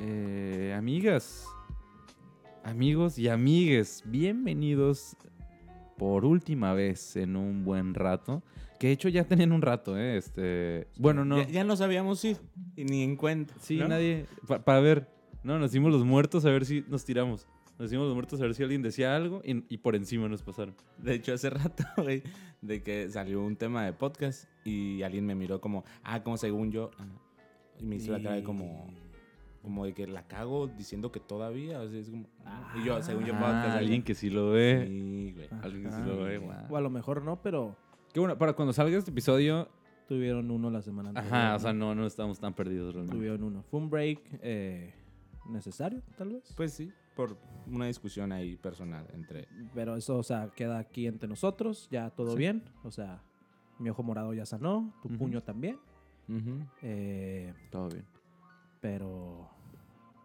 Eh, amigas, amigos y amigues, bienvenidos por última vez en un buen rato. Que de hecho ya tenían un rato, ¿eh? Este, bueno, no. Ya, ya nos habíamos ido y ni en cuenta. Sí, ¿no? nadie. pa- Para ver, no, nos hicimos los muertos a ver si nos tiramos. Nos hicimos los muertos a ver si alguien decía algo y, y por encima nos pasaron. De hecho, hace rato, güey, de que salió un tema de podcast y alguien me miró como, ah, como según yo. ah, Y me hizo la cara de como, como de que la cago diciendo que todavía. O sea, es como, ah, y yo, según yo, Ah, podcast. alguien que sí lo ve. Sí, güey. Alguien que sí lo ve, guau. O a lo mejor no, pero Qué bueno, para cuando salga este episodio. tuvieron uno la semana anterior. Ajá, o sea, no, no estamos tan perdidos realmente. Tuvieron uno. Fue un break eh, necesario, tal vez. Pues sí, por una discusión ahí personal entre... Pero eso, o sea, queda aquí entre nosotros, ya todo Sí. bien. O sea, mi ojo morado ya sanó, tu puño también. Ujú. eh, Todo bien. pero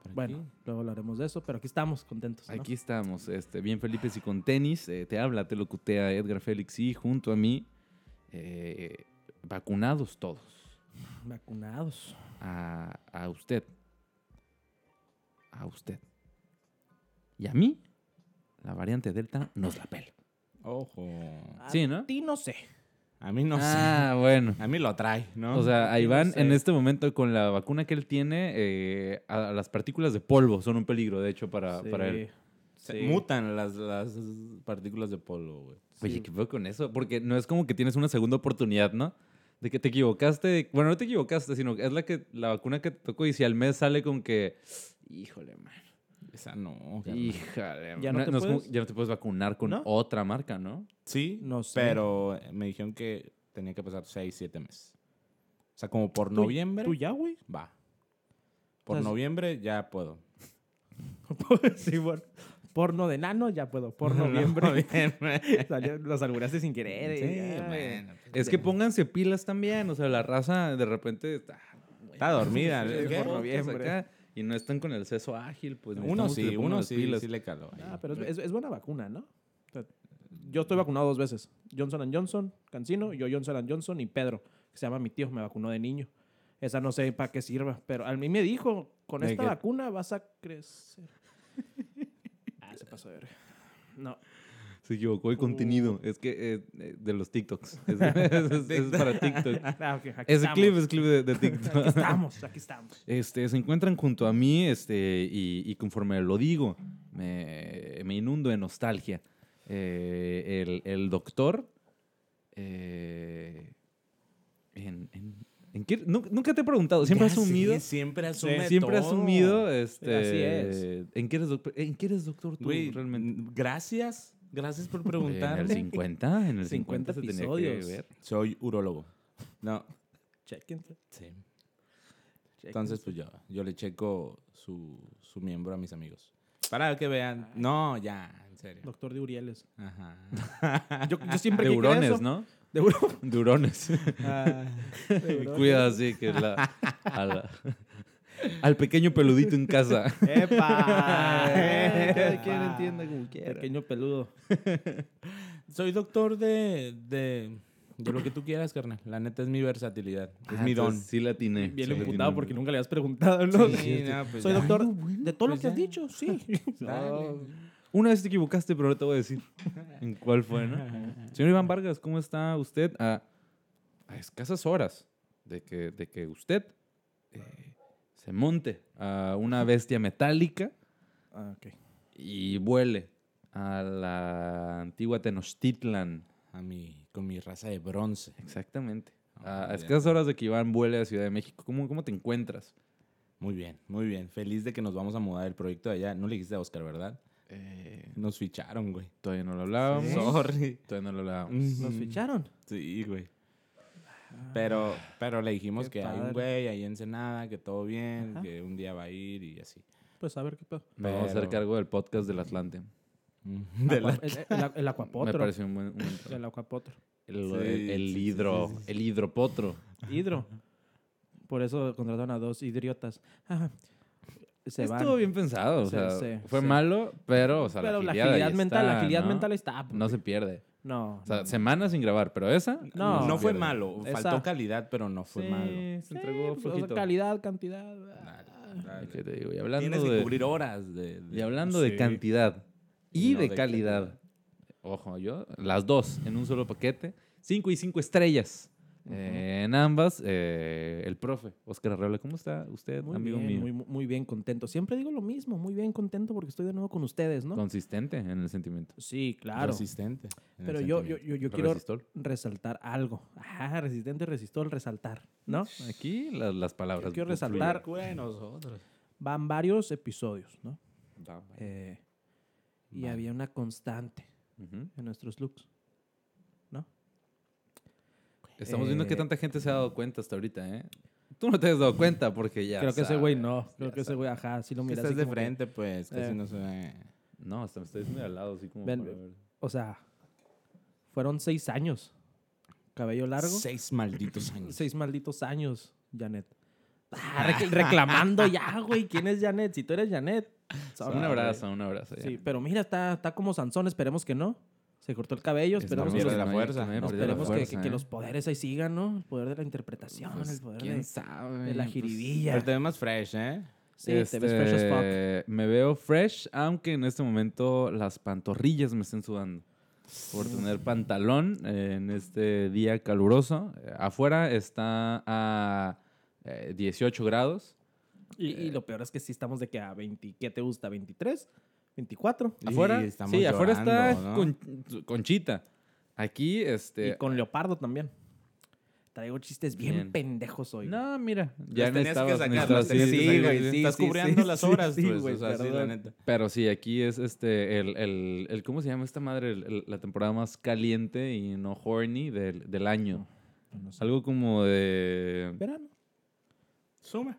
Por bueno, aquí. luego hablaremos de eso. Pero aquí estamos contentos. ¿no? Aquí estamos, este, bien Felipe y con tenis. eh, te habla, te locutea Edgar Félix y junto a mí, eh, vacunados todos. Vacunados. A, a usted. A usted. Y a mí, la variante Delta nos la pela. Ojo. A Sí, ¿no? ti no sé. A mí no ah, bueno. sé. A mí lo trae, ¿no? O sea, a no Iván sé. en este momento con la vacuna que él tiene, eh, a, a las partículas de polvo son un peligro, de hecho, para, Sí, para él. Se sí. mutan las, las partículas de polvo, güey. Oye, Sí. ¿qué fue con eso? Porque no es como que tienes una segunda oportunidad, ¿no? De que te equivocaste. Bueno, no te equivocaste, sino que es la, que, la vacuna que te tocó y si al mes sale con que... Híjole, man. Esa no. carnal. Híjole. ¿Ya no te puedes? ya no te puedes vacunar con ¿No? otra marca, ¿no? Sí, No sé. pero me dijeron que tenía que pasar 6, 7 meses. O sea, como por ¿Tú- noviembre, ¿Tú ya, güey? va. Por Entonces- noviembre ya puedo. sí, bueno. Porno de nano, ya puedo. Por noviembre. Los alburaste sin querer. Sí, y ya, bueno, Es que pónganse pilas también. O sea, la raza de repente está... Está dormida. Por Por noviembre. Y no están con el seso ágil, pues Uno sí, uno sí, pilas. sí le caló. Ah, pero es, es- es buena vacuna, ¿no? O sea, yo estoy vacunado dos veces. Johnson Johnson, Cancino, yo Johnson Johnson y Pedro, que se llama mi tío, me vacunó de niño. Esa no sé para qué sirva, pero a mí me dijo, con ¿De esta qué? vacuna vas a crecer. ah, se pasó de verga. No. Se equivocó el Uh. contenido. Es que eh, eh, de los TikToks. Es, es- para TikTok. Ah, ok, aquí Ese estamos. clip es clip de, de Aquí TikTok. estamos, aquí estamos. Este, se encuentran junto a mí este, y, y conforme lo digo, me, me inundo de nostalgia. Eh, el, el doctor... eh, en, en- ¿en qué- nu- Nunca te he preguntado. Siempre has asumido... siempre asume Siempre todo. asumido, este, Así es. ¿en qué eres doctor? ¿En qué eres doctor tú realmente? gracias. Gracias por En preguntar. el 50, en el 50, 50 se tenía que episodios. ver. Soy urólogo. No, Chéquense. sí. Entonces, pues yo, yo le checo su, su miembro a mis amigos. Para que vean. No, ya, en serio. Doctor de Urieles. Ajá. Yo, yo siempre De eso. ¿no? De hurones. De hurones. Cuida así que la, a la- al pequeño peludito en casa. ¡Epa! Cada quien entienda como quiera. Pequeño peludo. Soy doctor de, de, de lo que tú quieras, carnal. La neta es mi versatilidad. Es Ah, mi don. Sí la atiné. Bien Sí imputado porque nunca le habías preguntado, ¿no? Sí, no, pues Soy ya. doctor Ay, no, bueno, de todo lo pues que has dicho, sí. Dale. Una vez te equivocaste, pero no te voy a decir en cuál fue, ¿no? Señor Iván Vargas, ¿cómo está usted? A, a escasas horas de que, de que usted eh, se monte a una bestia metálica Ah, ok. y vuele a la antigua Tenochtitlan. A mi, con mi raza de bronce. Exactamente. Ah, a, a escasas horas de que Iván vuele a Ciudad de México. ¿Cómo, cómo te encuentras? Muy bien, muy bien. Feliz de que nos vamos a mudar el proyecto de allá. No le dijiste a Oscar, ¿verdad? Eh, Nos ficharon, güey. todavía no lo hablábamos. Sorry. Todavía no lo hablábamos. Nos ficharon. Sí, güey. Pero, pero le dijimos qué que hay un padre. güey ahí en Ensenada, que todo bien, Ajá. que un día va a ir y así. Pues a ver qué pedo. Me Vamos a hacer Pero- cargo del podcast del Atlante. De la- Aqua- el, el- el Me acuapotro. pareció un buen... un buen. El acuapotro. El, Sí, el- el hidro, sí, sí. el hidropotro. Hidro. Por eso contrataron a dos idiotas. Ajá. Se van. Estuvo bien pensado, o Sí, sea, sí, fue sí. malo, pero, o sea, Pero la la agilidad, agilidad ahí mental, está, la agilidad ¿no? mental está. No se pierde. No. O sea, no. semanas sin grabar, pero esa No. no fue malo. Esa- Faltó calidad, pero no fue Sí, malo. se Sí, entregó pues, o sea, flojito. calidad, cantidad. ah, Dale. ¿Qué te digo? Y hablando Tienes que de, cubrir horas de... de- y hablando de cantidad y No de de calidad. Ojo, yo, las dos en un solo paquete. Cinco y cinco estrellas. Eh, en ambas, eh, el profe, Oscar Arreola. ¿Cómo está usted, Muy amigo bien, mío? muy, muy bien contento. Siempre digo lo mismo, muy bien contento porque estoy de nuevo con ustedes, ¿no? Consistente en el sentimiento. Sí, claro. Resistente. Pero yo, yo, sentimiento. yo, yo quiero Resistor. resaltar algo. Ah, resistente, resistol, resaltar, ¿no? Aquí la- las palabras. Yo quiero resaltar- Bueno, nosotros. Van varios episodios, ¿no? Eh, y había una constante en nuestros looks. Estamos viendo que Eh, tanta gente se ha dado cuenta hasta ahorita, ¿eh? Tú no te has dado cuenta porque ya. Creo que ese güey no. Creo que ese güey, ajá, sí lo Que mira estás así de como que- frente, pues. Casi Eh. no se ve. No, hasta me estoy diciendo de al lado, así como. Ven, para ver. O sea, fueron seis años. Cabello largo. Seis malditos años. Seis malditos años, Janet. Ah, rec- reclamando ya, güey. ¿Quién es Janet? Si tú eres Janet. Un güey. abrazo, un abrazo. ya. Sí, pero mira, está, está como Sansón. Esperemos que no. Se cortó el cabello. Esperemos, pierde que, la no, fuerza. no, la esperemos que- fuerza, que, que ¿eh? los poderes ahí sigan, ¿no? El poder de la interpretación, Pues, el poder ¿Quién de, sabe? de la Pues, jiribilla. Pero te ves más fresh, ¿eh? Sí, te ves fresh as fuck. Este, Me veo fresh, aunque en este momento las pantorrillas me estén sudando. Por tener pantalón eh, en este día caluroso. Eh, afuera está a eh, 18 grados. Y, y lo peor es que sí estamos de que a 20, ¿qué te gusta? ¿23? ¿24? Y Afuera, sí, afuera está llorando, ¿no? con, Conchita. Aquí, este... Y con Leopardo también. Traigo chistes bien, Bien. pendejos hoy. No, mira, Ya tenías que sacar, sí, sacar. güey, sí, Estás sí, cubriendo sí, las sí, horas, sí, pues. güey, o sea, sí, la neta. Pero sí, aquí es este, el, el, el- ¿cómo se llama esta madre? El- el- la temporada más caliente y no horny del, del año. No sé. Algo como de... Verano. Suma.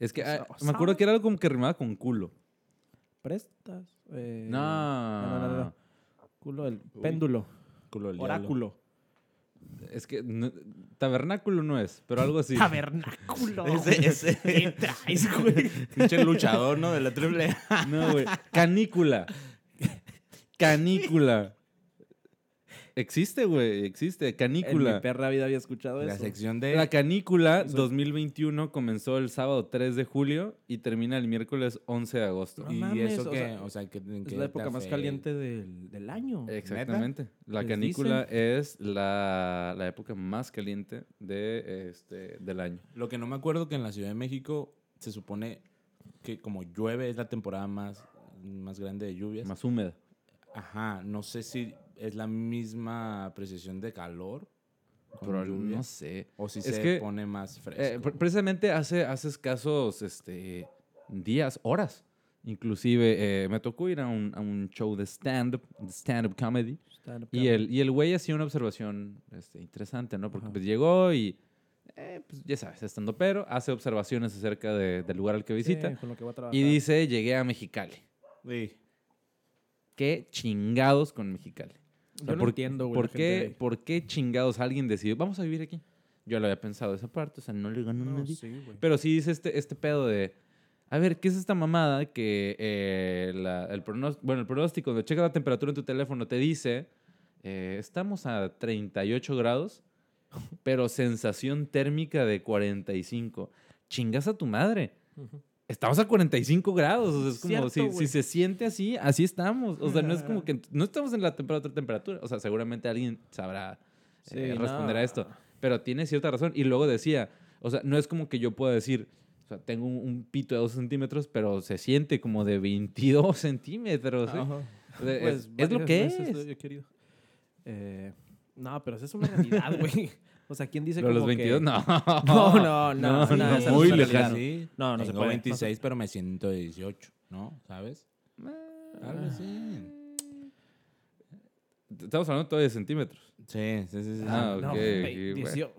Es que ah, me acuerdo que era algo como que rimaba con culo. Prestas. eh, No. no, no, no, no. Culo del péndulo. Culo del diablo. Oráculo. Es que no- tabernáculo no es, pero algo así. Tabernáculo. Ese, ese. ¿Qué traes, güey? Pinche luchador, ¿no? De la triple A. No, güey. Canícula. Canícula. Existe, güey. Existe. En mi Canícula. perra vida había escuchado La eso. sección de. La canícula Eso- 2021 comenzó el sábado 3 de julio y termina el miércoles 11 de agosto. No ¿Y mames, eso o qué? sea, O sea, que en Es la época más caliente del, del año. Exactamente. La ¿Les canícula es la, la época más caliente de, este, del año. Lo que no me acuerdo que en la Ciudad de México se supone que como llueve es la temporada más, más grande de lluvias. Más húmeda. Ajá, no sé si es la misma precisión de calor Pero no sé. o si Es se que, pone más fresco. Eh, pre- precisamente hace, hace escasos este, días, horas. Inclusive eh, me tocó ir a un, a un show de stand-up, stand-up comedy. Y el, y el güey hacía una observación este, interesante, ¿no? Porque pues, llegó y, eh, pues, ya sabes, estando pero, hace observaciones acerca de- del lugar al que visita. Sí, con lo que voy a trabajar. y dice, llegué a Mexicali. Sí. ¿Qué chingados con Mexicali? Yo no ¿por, entiendo, güey. ¿por qué. ¿Por qué chingados alguien decidió, vamos a vivir aquí? Yo lo había pensado esa parte, o sea, no le ganó No, nadie. sí. Pero sí dice este, este pedo de, a ver, ¿qué es esta mamada que eh, la- el, pronóstico, bueno, el pronóstico, donde checa la temperatura en tu teléfono, te dice, eh, estamos a 38 grados, pero sensación térmica de 45. Chingas a tu madre. Estamos a 45 grados. O sea, es como Cierto, si, se siente así, así estamos. O sea, no es como que no estamos en la temperatura temperatura. O sea, seguramente alguien sabrá Sí, eh, responder no. a esto. Pero tiene cierta razón. Y luego decía, o sea, no es como que yo pueda decir, o sea, tengo un, un pito de 2 centímetros, pero se siente como de 22 centímetros. ¿sí? Ajá. O sea, Pues, es, es lo que es. querido. Eh, no, pero es una realidad, güey. O sea, ¿quién dice Pero los como que- 22, no. No, no, no, no, no, esa no muy lejano. Sí, No, no se tengo puede. 26, pero me siento de 18, ¿no? ¿Sabes? Algo así. Estamos hablando todavía de centímetros. Sí, sí, sí. sí. Ah, No, ok, güey, y bueno. dicio-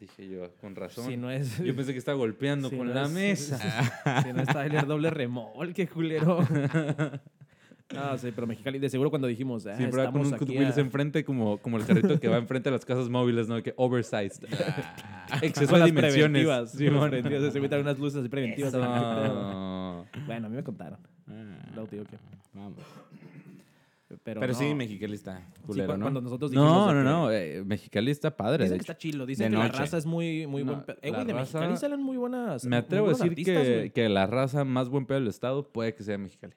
Dije yo, con razón. Si no es... Yo pensé que estaba golpeando si con no la es- mesa. Si no es Tyler doble remolque, culero. No, sí, pero Mexicali, de seguro cuando dijimos, ah, Siempre va con un aquí a- enfrente como, como el carrito que va enfrente de las casas móviles, ¿no? Que oversized. Exceso con de dimensiones. preventivas. Sí, preventivas, Se metan unas luces preventivas. No. Bueno, a mí me contaron. Ah, te digo que- Vamos. Pero, Pero no. sí, Mexicali está Sí, culero, cu- ¿no? Cuando nosotros dijimos No, no, no. eh, Mexicali está padre. Dicen que está chilo. Dicen que la noche. raza es muy, muy No, buen pedo. Eh, la güey, de raza- Mexicali salen muy buenas. Me atrevo a decir artistas, que, que la raza más buen pedo del estado puede que sea Mexicali.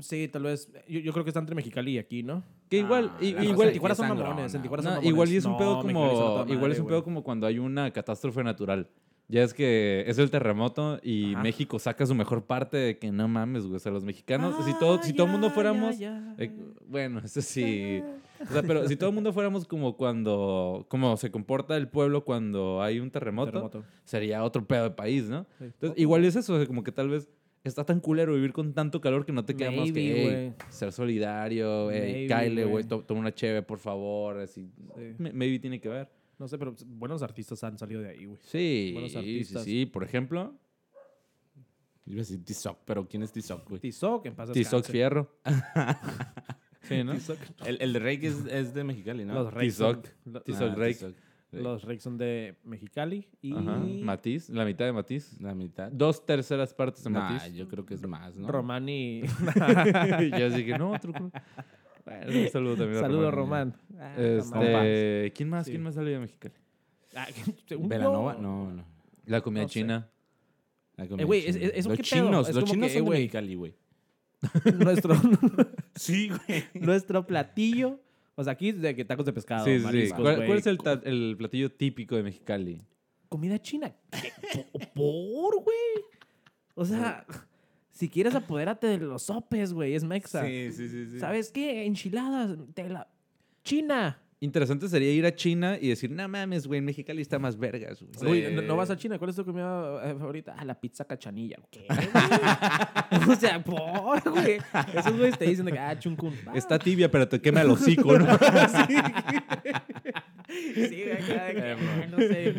Sí, tal vez. Yo, yo creo que está entre Mexicali y aquí, ¿no? Que igual, Ah, igual, en Tijuana son mamones. En Tijuana no, son mamones. igual y es un No, pedo a como, toda igual es madre, un pedo güey. como cuando hay una catástrofe natural. Ya es que es el terremoto y Ajá. México saca su mejor parte de que no mames, güey. O sea, los mexicanos, si Ah, todo, si todo el mundo fuéramos, ya, ya. eh, bueno, eso sí. O sea, pero si todo el mundo fuéramos como cuando, como se comporta el pueblo cuando hay un terremoto, Terremoto. sería otro pedo de país, ¿no? Sí. Entonces, igual es eso, o sea, como que tal vez está tan culero vivir con tanto calor que no te queda más Maybe, que güey. "Ey, ser solidario, ey, Maybe, cáele, güey, güey. to- toma una cheve, por favor, así. Sí. Maybe tiene que ver. No sé, pero buenos artistas han salido de ahí, güey. Sí, Buenos sí, artistas. sí. Por ejemplo, Iba a decir Tizoc, pero ¿quién es Tizoc, güey? Tizoc, en paz Tizoc. Fierro. sí, ¿no? Tizoc. El, el de Rake es, es de Mexicali, ¿no? Los Tizoc. Tizoc Ah, Rake. Los Rakes son de Mexicali y Ajá. Matiz, la mitad de Matiz. La mitad. Dos terceras partes de Nah, Matiz. yo creo que es más, ¿no? Romani. yo así que no, otro. Bueno, un saludo también a Saludo, Román. Román. Ah, Este, ¿Quién más? Sí. ¿Quién más salió de Mexicali? Ah, ¿Velanova? No, no. La comida No sé. china. La comida Eh, es- china. es- es un los chinos, es los chinos que, son eh, de. Mexicali, güey. nuestro, Sí, güey. nuestro platillo. O sea, aquí de que tacos de pescado. sí, sí, mariscos, ¿Cuál, güey. cuál es el, platillo típico de Mexicali? Comida china. ¿Por, güey? O sea, si quieres apodérate de los sopes, güey. Es mexa. Sí, sí, sí, sí. ¿Sabes qué? Enchiladas. De la... China. Interesante sería ir a China y decir, no mames, güey, en Mexicali está más vergas, güey. Sí. No, no vas a China. ¿Cuál es tu comida eh, favorita? Ah, la pizza cachanilla. ¿Qué, güey? o sea, por, güey. Esos güeyes te dicen ah, chuncun. Ah, Está tibia, pero te quema el hocico, ¿no? Sí, güey, acá ah, no sé.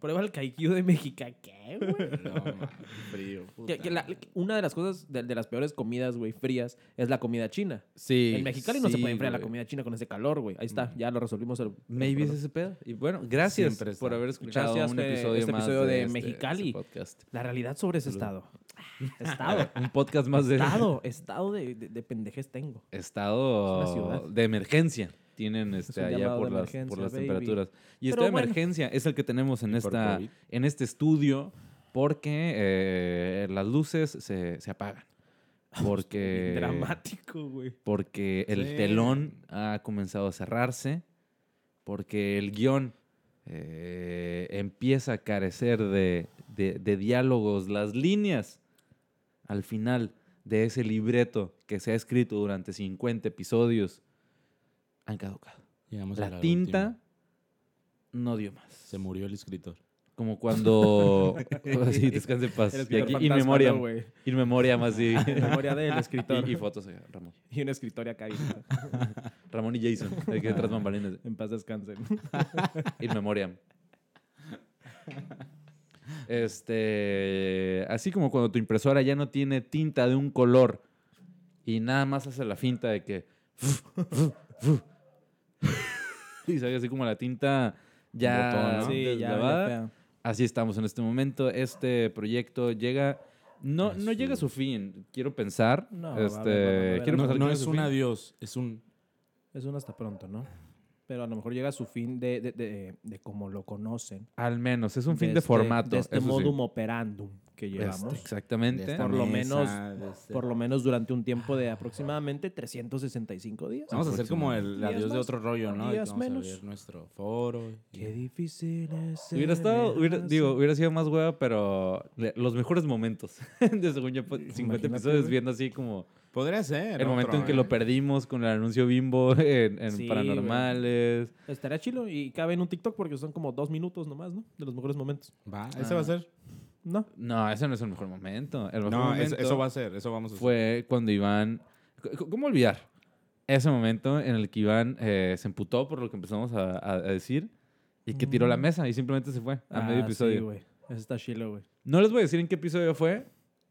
Prueba el caiquillo de México. ¿Qué, güey? No, man, frío. Que- que la- una de las cosas, de, de las peores comidas, güey, frías, es la comida china. Sí. en Mexicali no se puede enfriar la comida china con ese calor, güey. Ahí está, ya lo resolvimos. El, el Maybe es ese pedo. Y bueno, gracias Siempre está. por haber escuchado Gracias, un episodio este más episodio de este- Mexicali. este podcast. La realidad sobre ese estado. Estado. Un podcast más de Estado. Estado de, de, de pendejez tengo. estado Es una ciudad. de emergencia. Tienen este, allá por las, por las baby. temperaturas. Y de bueno. emergencia es el que tenemos en, esta, COVID. en este estudio porque eh, las luces se, se apagan. Porque, Dramático, güey. porque el Sí. telón ha comenzado a cerrarse, porque el guion eh, empieza a carecer de, de- de diálogos, las líneas al final de ese libreto que se ha escrito durante 50 episodios han caducado. Llegamos a La tinta última. no dio más. Se murió el escritor. Como cuando... sí, descanse en paz. Y aquí, in fantasma, memoriam. ¿no, güey? in memoriam, así. En memoria del escritor. y, y fotos, eh, Ramón. Y un escritor acá. Ramón y Jason, de que tras bambalinas. En paz descansen. In memoriam. Este, así como cuando tu impresora ya no tiene tinta de un color y nada más hace la finta de que y sale así como la tinta ya Botón. Así estamos en este momento. Este proyecto llega no A no llega a su- fin. Quiero pensar. No, a este, a quiero No, pensar es un fin. adiós, es un... Es un hasta pronto, ¿no? Pero a lo mejor llega a su fin de, de, de, de como lo conocen. Al menos es un fin de, este- formato. De este eso sí. modum operandum que Este, llevamos. exactamente. Por lo menos- este- Por lo menos durante un tiempo de aproximadamente 365 días. Vamos a hacer como el adiós de otro rollo, ¿no? Días vamos menos. a abrir nuestro foro. y- Qué difícil es. Hubiera estado, hubiera- digo, hubiera sido más hueva, pero los mejores momentos de según yo, pues, 50 Imagínate, episodios viendo así como Podría ser. el momento otro, en que ¿eh? lo perdimos con el anuncio bimbo en, en Sí, Paranormales. Estaría chilo y cabe en un TikTok porque son como dos minutos nomás, ¿no? De los mejores momentos. Va, ese va a ser. No. No, ese no es el mejor momento. El mejor No, momento eso, eso va a ser, eso vamos a hacer. fue cuando Iván... ¿Cómo olvidar? Ese momento en el que Iván eh, se emputó por lo que empezamos a, a- a decir y que tiró la Mm. mesa y simplemente se fue a Ah, medio Sí, episodio. güey. Ese está chilo, güey. No les voy a decir en qué episodio fue.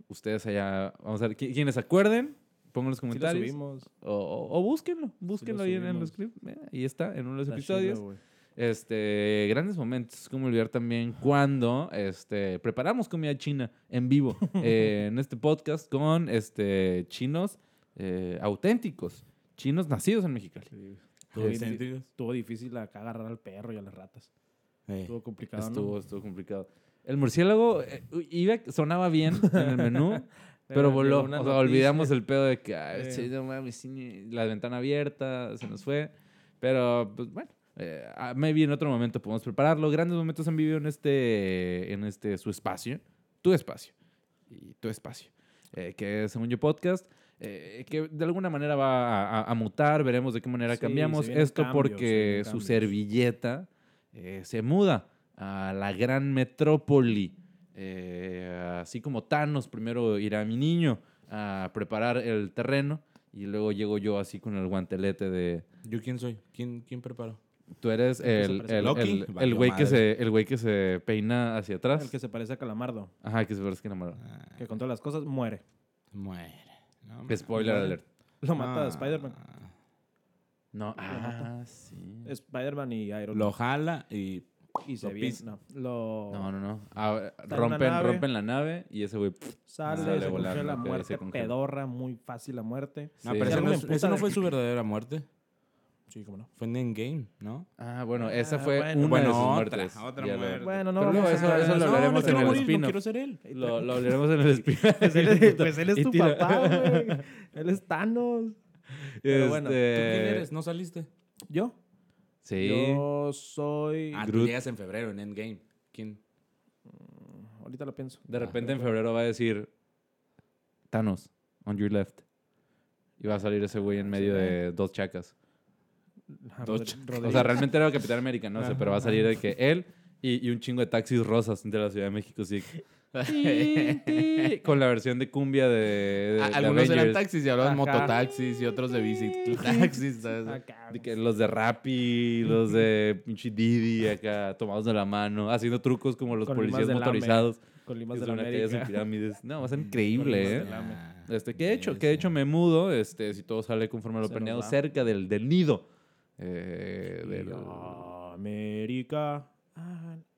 Ustedes allá, vamos a ver, qui- quienes acuerden, pongan en los Sí lo comentarios. subimos. o, o- o búsquenlo, búsquenlo ahí en, clips. eh, ahí está, en uno de los Está episodios. güey. este, grandes momentos, como olvidar también cuando este, preparamos comida china en vivo eh, en este podcast con este, chinos eh, auténticos. chinos nacidos en Mexicali. Estuvo, bien- Excéntricos. estuvo difícil acá agarrar al perro y a las ratas. Eh, Estuvo complicado, Estuvo, ¿no? estuvo complicado. El murciélago eh, iba, sonaba bien en el menú, pero voló. O sea, noticia. olvidamos el pedo de que ay, sí, no mames, la ventana abierta, se nos fue. Pero, pues bueno, eh, ah, maybe en otro momento podemos prepararlo. Grandes momentos han vivido en este, en este su espacio, tu espacio y tu espacio, eh, que es Según Yo Podcast. eh, que de alguna manera va a, a- a mutar, veremos de qué manera Sí, cambiamos esto porque su servilleta eh, se muda a la gran metrópoli. Eh, así como Thanos, primero irá mi niño a preparar el terreno y luego llego yo así con el guantelete de... ¿Yo quién soy? ¿Quién, quién preparó? Tú eres El el, a el, güey que se, el güey que se peina hacia atrás. El que se parece a Calamardo, Ajá, que se parece que enamorado. Ah, que con todas las cosas muere. muere. No. Spoiler muere. alert. Lo mata Ah, Spider-Man. No, mata. ah, sí. Spider-Man y Iron Lo Man. jala y Y se viene. pisa. No, lo No, no, no. Ah, en una rompen, nave. rompen la nave y ese güey... sale, Sale se volando, ok, muerte pedorra, muy fácil la muerte. No, Sí. pero algo no, es- ese no de- fue su verdadera muerte. Sí, cómo no. Fue en Endgame, ¿no? Ah, bueno, esa Ah, fue bueno. una Bueno, de sus otra, muertes. otra muerte. Bueno, no Pero luego eso, en eso lo hablaremos no en quiero el no spin-off. quiero ser él. Lo, lo hablaremos en el spin-off. Pues él, pues él es Y tu papá, güey. Él es Thanos. Pero bueno, ¿tú ¿Tú quién Este, eres? ¿No saliste? ¿Yo? Sí. Yo soy... Ah, tú Groot. llegas en febrero en Endgame. ¿Quién? Ahorita lo pienso. De repente en febrero va a decir Thanos, on your left. Y va a salir ese güey en medio de dos chacas. Ah, Dos ch- O sea, realmente era Capitán América, no sé, pero va a salir de que él y, y un chingo de taxis rosas de la Ciudad de México, sí. Con la versión de cumbia de, de- de Ah, Algunos eran Avengers. taxis y hablaban mototaxis y otros de bici taxis. ¿sabes? Acá, De que los de Rappi, los de pinche Didi acá tomados de la mano, haciendo trucos como los Con policías motorizados. con que Limas de la América. pirámides. No, va a ser increíble, ¿eh? Este, que de hecho, que de hecho me mudo, este, si todo sale conforme a lo planeado, cerca del, del nido. eh, del- América.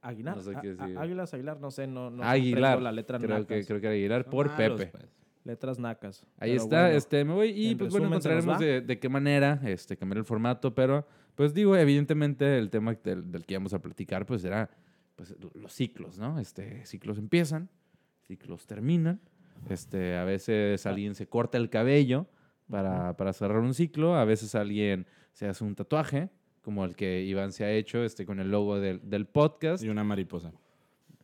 Aguilar. No sé qué decir. Águilas, Aguilar, no sé, no, no Aguilar. la letra creo, nacas. que, creo que era Aguilar por malos, Pepe. pues. Letras nacas. Ahí Pero está, bueno, este, me voy y pues bueno, resumen, encontraremos de, de qué manera este, cambiar el formato, pero pues digo, evidentemente el tema del, del que íbamos a platicar pues era pues, los ciclos, ¿no? Este, ciclos empiezan, ciclos terminan, este, a veces alguien se corta el cabello para, para cerrar un ciclo, a veces alguien se hace un tatuaje, como el que Iván se ha hecho este, con el logo del, del podcast, Y una mariposa.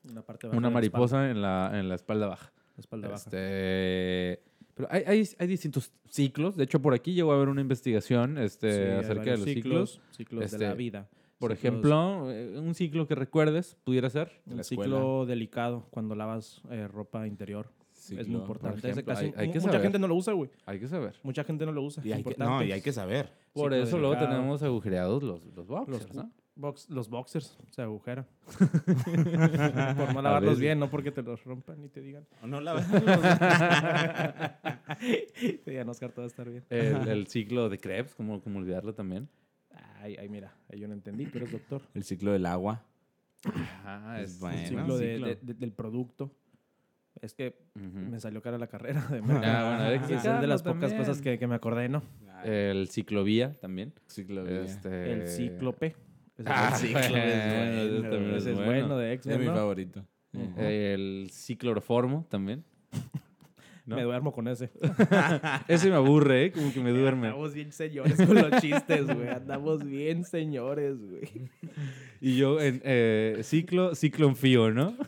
Una, parte baja una de la espalda, mariposa en la, en la espalda baja. la espalda baja. Este, pero hay, hay, hay distintos ciclos. De hecho, por aquí llegó a haber una investigación este, Sí, acerca de los ciclos. Ciclos de Este, la vida. Por Ciclos- ejemplo, eh, un ciclo que recuerdes, pudiera ser. Un ciclo delicado cuando lavas eh, ropa interior. es muy importante. casi- hay- hay que mucha saber. gente no lo usa, güey. Hay que saber. Mucha gente no lo usa. Y es hay que, importante. no, y hay que saber. Por eso luego tenemos agujereados los, los boxers, Los, ¿no? box- los boxers se agujera. por no lavarlos bien, no porque te los rompan y te digan. No la Sí, ya no, Oscar, todo va a estar bien. El, el ciclo de Krebs, ¿cómo, cómo olvidarlo también? Ay, ay, mira, ahí yo no entendí, tú eres doctor. El ciclo del agua. Ah, Es es bueno. El ciclo, de- ciclo. de- de- del producto. Es que me salió cara la carrera de Ah, bueno, Es de las pocas también. cosas que, que me acordé, ¿no? El ciclovía también. Ciclo de Este, El cíclope. Ese Ah, es, ciclo es bueno, bueno, ese es es bueno. bueno de Es X-Men, mi ¿no? favorito. El cicloroformo también. ¿no? Me duermo con ese. Ese me aburre, ¿eh? Como que me duerme. Andamos bien señores con los chistes, güey. Andamos bien señores, güey. Y yo en eh, ciclo, ciclo en fío, ¿no?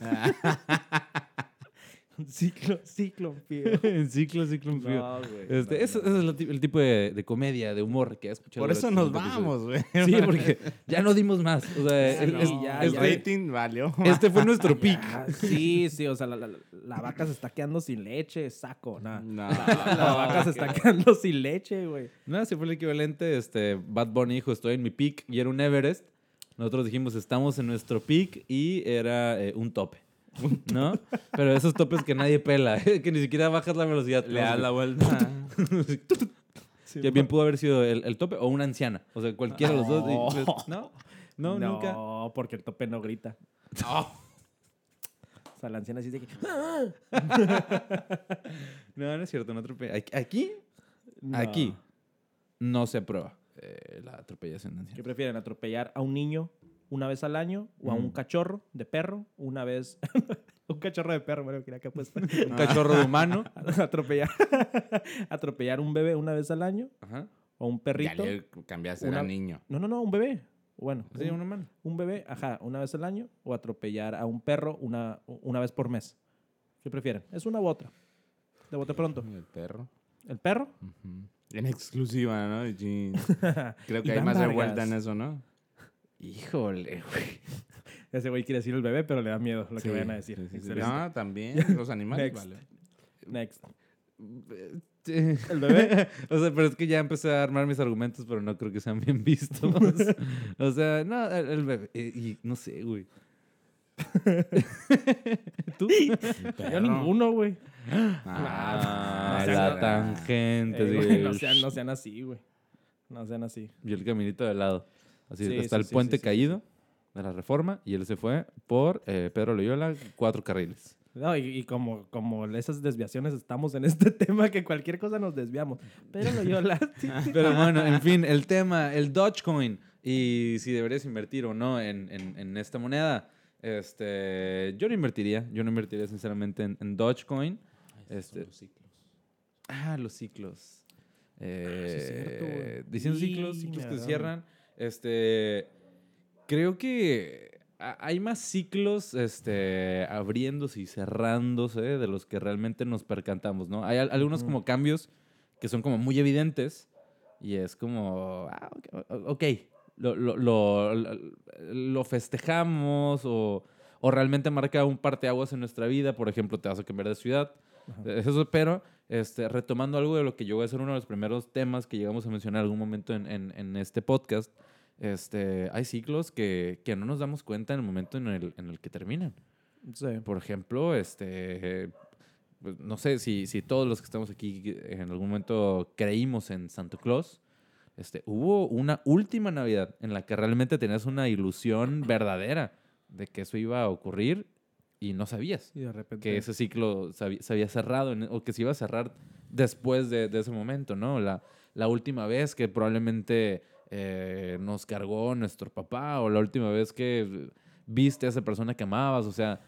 Ciclo, ciclo, tío. en ciclo, ciclo en fío. No, güey. Este, no, ese, no. es el, ti- el tipo de, de comedia, de humor que he escuchado. Por eso nos vamos, güey. Sí, porque ya no dimos más. O sea, Sí, el- no, es- ya, El ya. rating valió. este fue nuestro pick. Ah, sí, sí, o sea, la, la- la vaca se está quedando sin leche, saco, nada. No. La vaca se está quedando sin leche, güey. No, ese fue el equivalente. Este, Bad Bunny dijo, estoy en mi peak y era un Everest. Nosotros dijimos, estamos en nuestro peak y era eh, un tope. ¿No? Pero esos topes que nadie pela, ¿eh? que ni siquiera bajas la velocidad. Le das la vuelta. Que bien pudo haber sido el, el tope o una anciana. O sea, cualquiera de los dos. y, No. pues, no, no, nunca. No, porque el tope no grita. No. O sea, la anciana así de que... No, no es cierto, no atropella. Aquí, aquí, No. aquí. no se aprueba eh, la atropellación de ¿Qué ancianos. prefieren? ¿Atropellar a un niño una vez al año o a un Mm. cachorro de perro una vez? un cachorro de perro, bueno, quería que puesta. Un cachorro de humano. atropellar. atropellar un bebé una vez al año Ajá. o un Ya perrito. le cambiaste Una- a niño. No, no, no, un bebé. Bueno, Sí, un, un humano. un bebé, ajá, una vez al año o atropellar a un perro una, una vez por mes. ¿Qué prefieren? Es una u otra. De bote pronto. El perro. ¿El perro? En exclusiva, ¿no? Creo que hay más revuelta en eso, ¿no? Híjole, güey. Ese güey quiere decir el bebé, pero le da miedo lo que vayan a decir. sí. No, también. Los animales, Next. vale. Next. Sí. ¿El bebé? O sea, pero es que ya empecé a armar mis argumentos, pero no creo que sean bien vistos. o sea, no, el, bebé. eh, Y, no sé, güey. ¿Tú? Yo ninguno, güey. Ah, no la tangente, Eh, güey, no, sean, no sean así, güey. No sean así. Y el caminito de lado. Así, Sí, está sí, el sí, puente sí, sí, caído de la reforma y él se fue por eh, Pedro Loyola, cuatro carriles. No, y, y como, como esas desviaciones estamos en este tema que cualquier cosa nos desviamos. Pero lo yo la... Pero bueno, en fin, el tema, el Dogecoin y si deberías invertir o no en, en- en esta moneda. Este, yo no invertiría, yo no invertiría sinceramente en, en Dogecoin. Este- Son los ciclos. Ah, los ciclos. Eh, es cierto, güey. diciendo Y ciclos, ciclos que cierran. Este, creo que ha- hay más ciclos este, abriéndose y cerrándose de los que realmente nos percantamos, ¿no? Hay al- algunos como cambios que son como muy evidentes y es como, ah, ok, lo, lo, lo, lo festejamos o, o realmente marca un parteaguas en nuestra vida. Por ejemplo, te vas a cambiar de ciudad. Ajá. Eso, pero este, retomando algo de lo que yo voy a ser uno de los primeros temas que llegamos a mencionar en algún momento en, en- en este podcast, este, hay ciclos que, que no nos damos cuenta en el momento en el, en el que terminan. Sí. Por ejemplo, este, pues, no sé si, si todos los que estamos aquí en algún momento creímos en Santa Claus. Este, hubo una última Navidad en la que realmente tenías una ilusión verdadera de que eso iba a ocurrir y no sabías Y de repente... que ese ciclo se había, se había cerrado en- o que se iba a cerrar después de, de ese momento, ¿no? La, la última vez que probablemente eh, nos cargó nuestro papá o la última vez que viste a esa persona que amabas, o sea,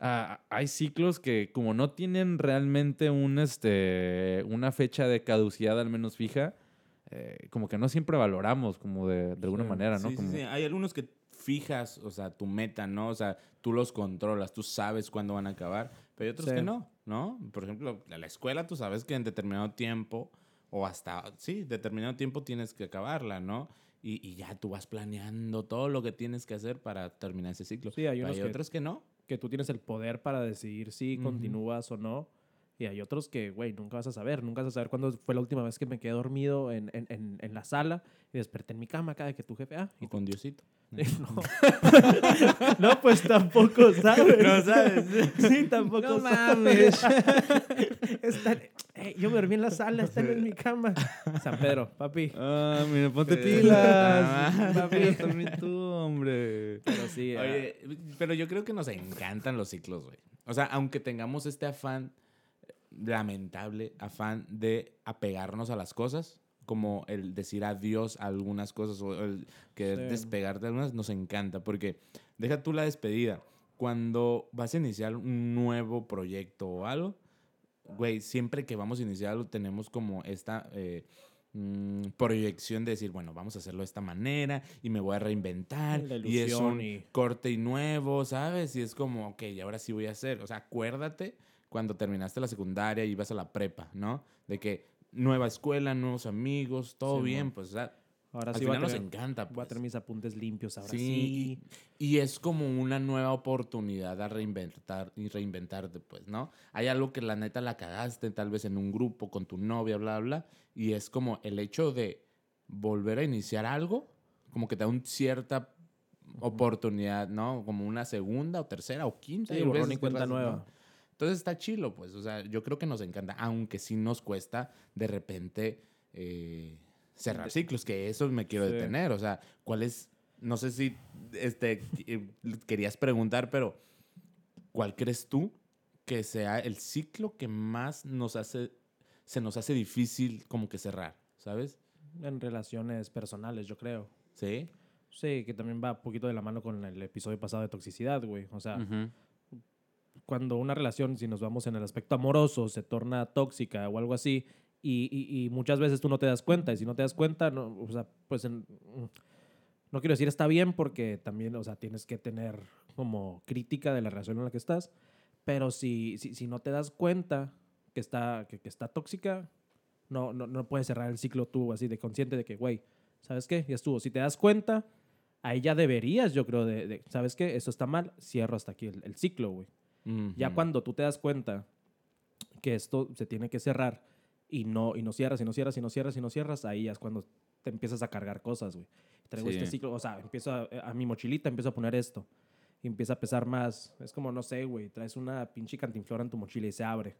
ah, hay ciclos que como no tienen realmente un, este, una fecha de caducidad al menos fija, eh, como que no siempre valoramos como de, de alguna Sí. manera, ¿no? Sí, Como- sí. Hay algunos que fijas, o sea, tu meta, ¿no? O sea, tú los controlas, tú sabes cuándo van a acabar, pero hay otros que no, ¿no? Por ejemplo, la escuela, tú sabes que en determinado tiempo, o hasta, sí, determinado tiempo tienes que acabarla, ¿no? Y, y ya tú vas planeando todo lo que tienes que hacer para terminar ese ciclo. Sí, hay unos hay que- otros que no. que tú tienes el poder para decidir si continúas o no. Y hay otros que, güey, nunca vas a saber. Nunca vas a saber cuándo fue la última vez que me quedé dormido en, en, en, en la sala y desperté en mi cama cada que tu jefe... Ah, Y con Diosito. no. no, pues tampoco sabes. No sabes. Sí, tampoco No sabes. Están- eh, yo me dormí en la sala, están en mi cama. San Pedro, papi. Ah, mira, ponte pilas. ah, Papi, también tú, hombre. Pero sí, ah, Oye, pero yo creo que nos encantan los ciclos, güey. O sea, aunque tengamos este afán lamentable, afán de apegarnos a las cosas, como el decir adiós a algunas cosas o el querer Sí. despegar de algunas, nos encanta. Porque deja tú la despedida. Cuando vas a iniciar un nuevo proyecto o algo, güey, siempre que vamos a iniciar algo tenemos como esta eh, mm, proyección de decir, bueno, vamos a hacerlo de esta manera y me voy a reinventar. Y es un y- corte y nuevo, ¿sabes? Y es como, ok, ahora sí voy a hacer. O sea, acuérdate cuando terminaste la secundaria y ibas a la prepa, ¿no? De que nueva escuela, nuevos amigos, todo Sí, bien, pues, o sea, ahora al sí final nos tener, encanta. voy a pues. tener mis apuntes limpios ahora Sí, sí. Y es como una nueva oportunidad a reinventar y reinventarte, pues, ¿no? Hay algo que la neta la cagaste, tal vez en un grupo con tu novia, bla, bla, y es como el hecho de volver a iniciar algo, como que te da una cierta oportunidad, ¿no? Como una segunda o tercera o quinta. Sí, borrón y cuenta ¿no? Entonces está chilo, pues, o sea, yo creo que nos encanta, aunque sí nos cuesta de repente eh, cerrar ciclos, que eso me quiero Sí. detener, o sea, ¿cuál es, no sé si este, eh, querías preguntar, pero ¿cuál crees tú que sea el ciclo que más nos hace, se nos hace difícil como que cerrar, ¿sabes? en relaciones personales, yo creo. ¿Sí? Sí, que también va un poquito de la mano con el episodio pasado de toxicidad, güey. O sea. Cuando una relación, si nos vamos en el aspecto amoroso, se torna tóxica o algo así, y, y- y muchas veces tú no te das cuenta, y si no te das cuenta, no, o sea, pues en- no quiero decir está bien porque también, o sea, tienes que tener como crítica de la relación en la que estás, pero si, si, si no te das cuenta que está, que, que está tóxica, no, no, no puedes cerrar el ciclo tú así de consciente de que, güey, ¿sabes qué? Ya estuvo. Si te das cuenta, ahí ya deberías, yo creo, de, de, ¿sabes qué? Eso está mal, cierro hasta aquí el, el ciclo, güey. Ya cuando tú te das cuenta que esto se tiene que cerrar y no, y no cierras, y no cierras, y no cierras, y no cierras, ahí ya es cuando te empiezas a cargar cosas, güey. Traigo Sí. este ciclo, o sea, empiezo a, a mi mochilita, empiezo a poner esto. Y empieza a pesar más. Es como, no sé, güey, traes una pinche cantinflora en tu mochila y se abre.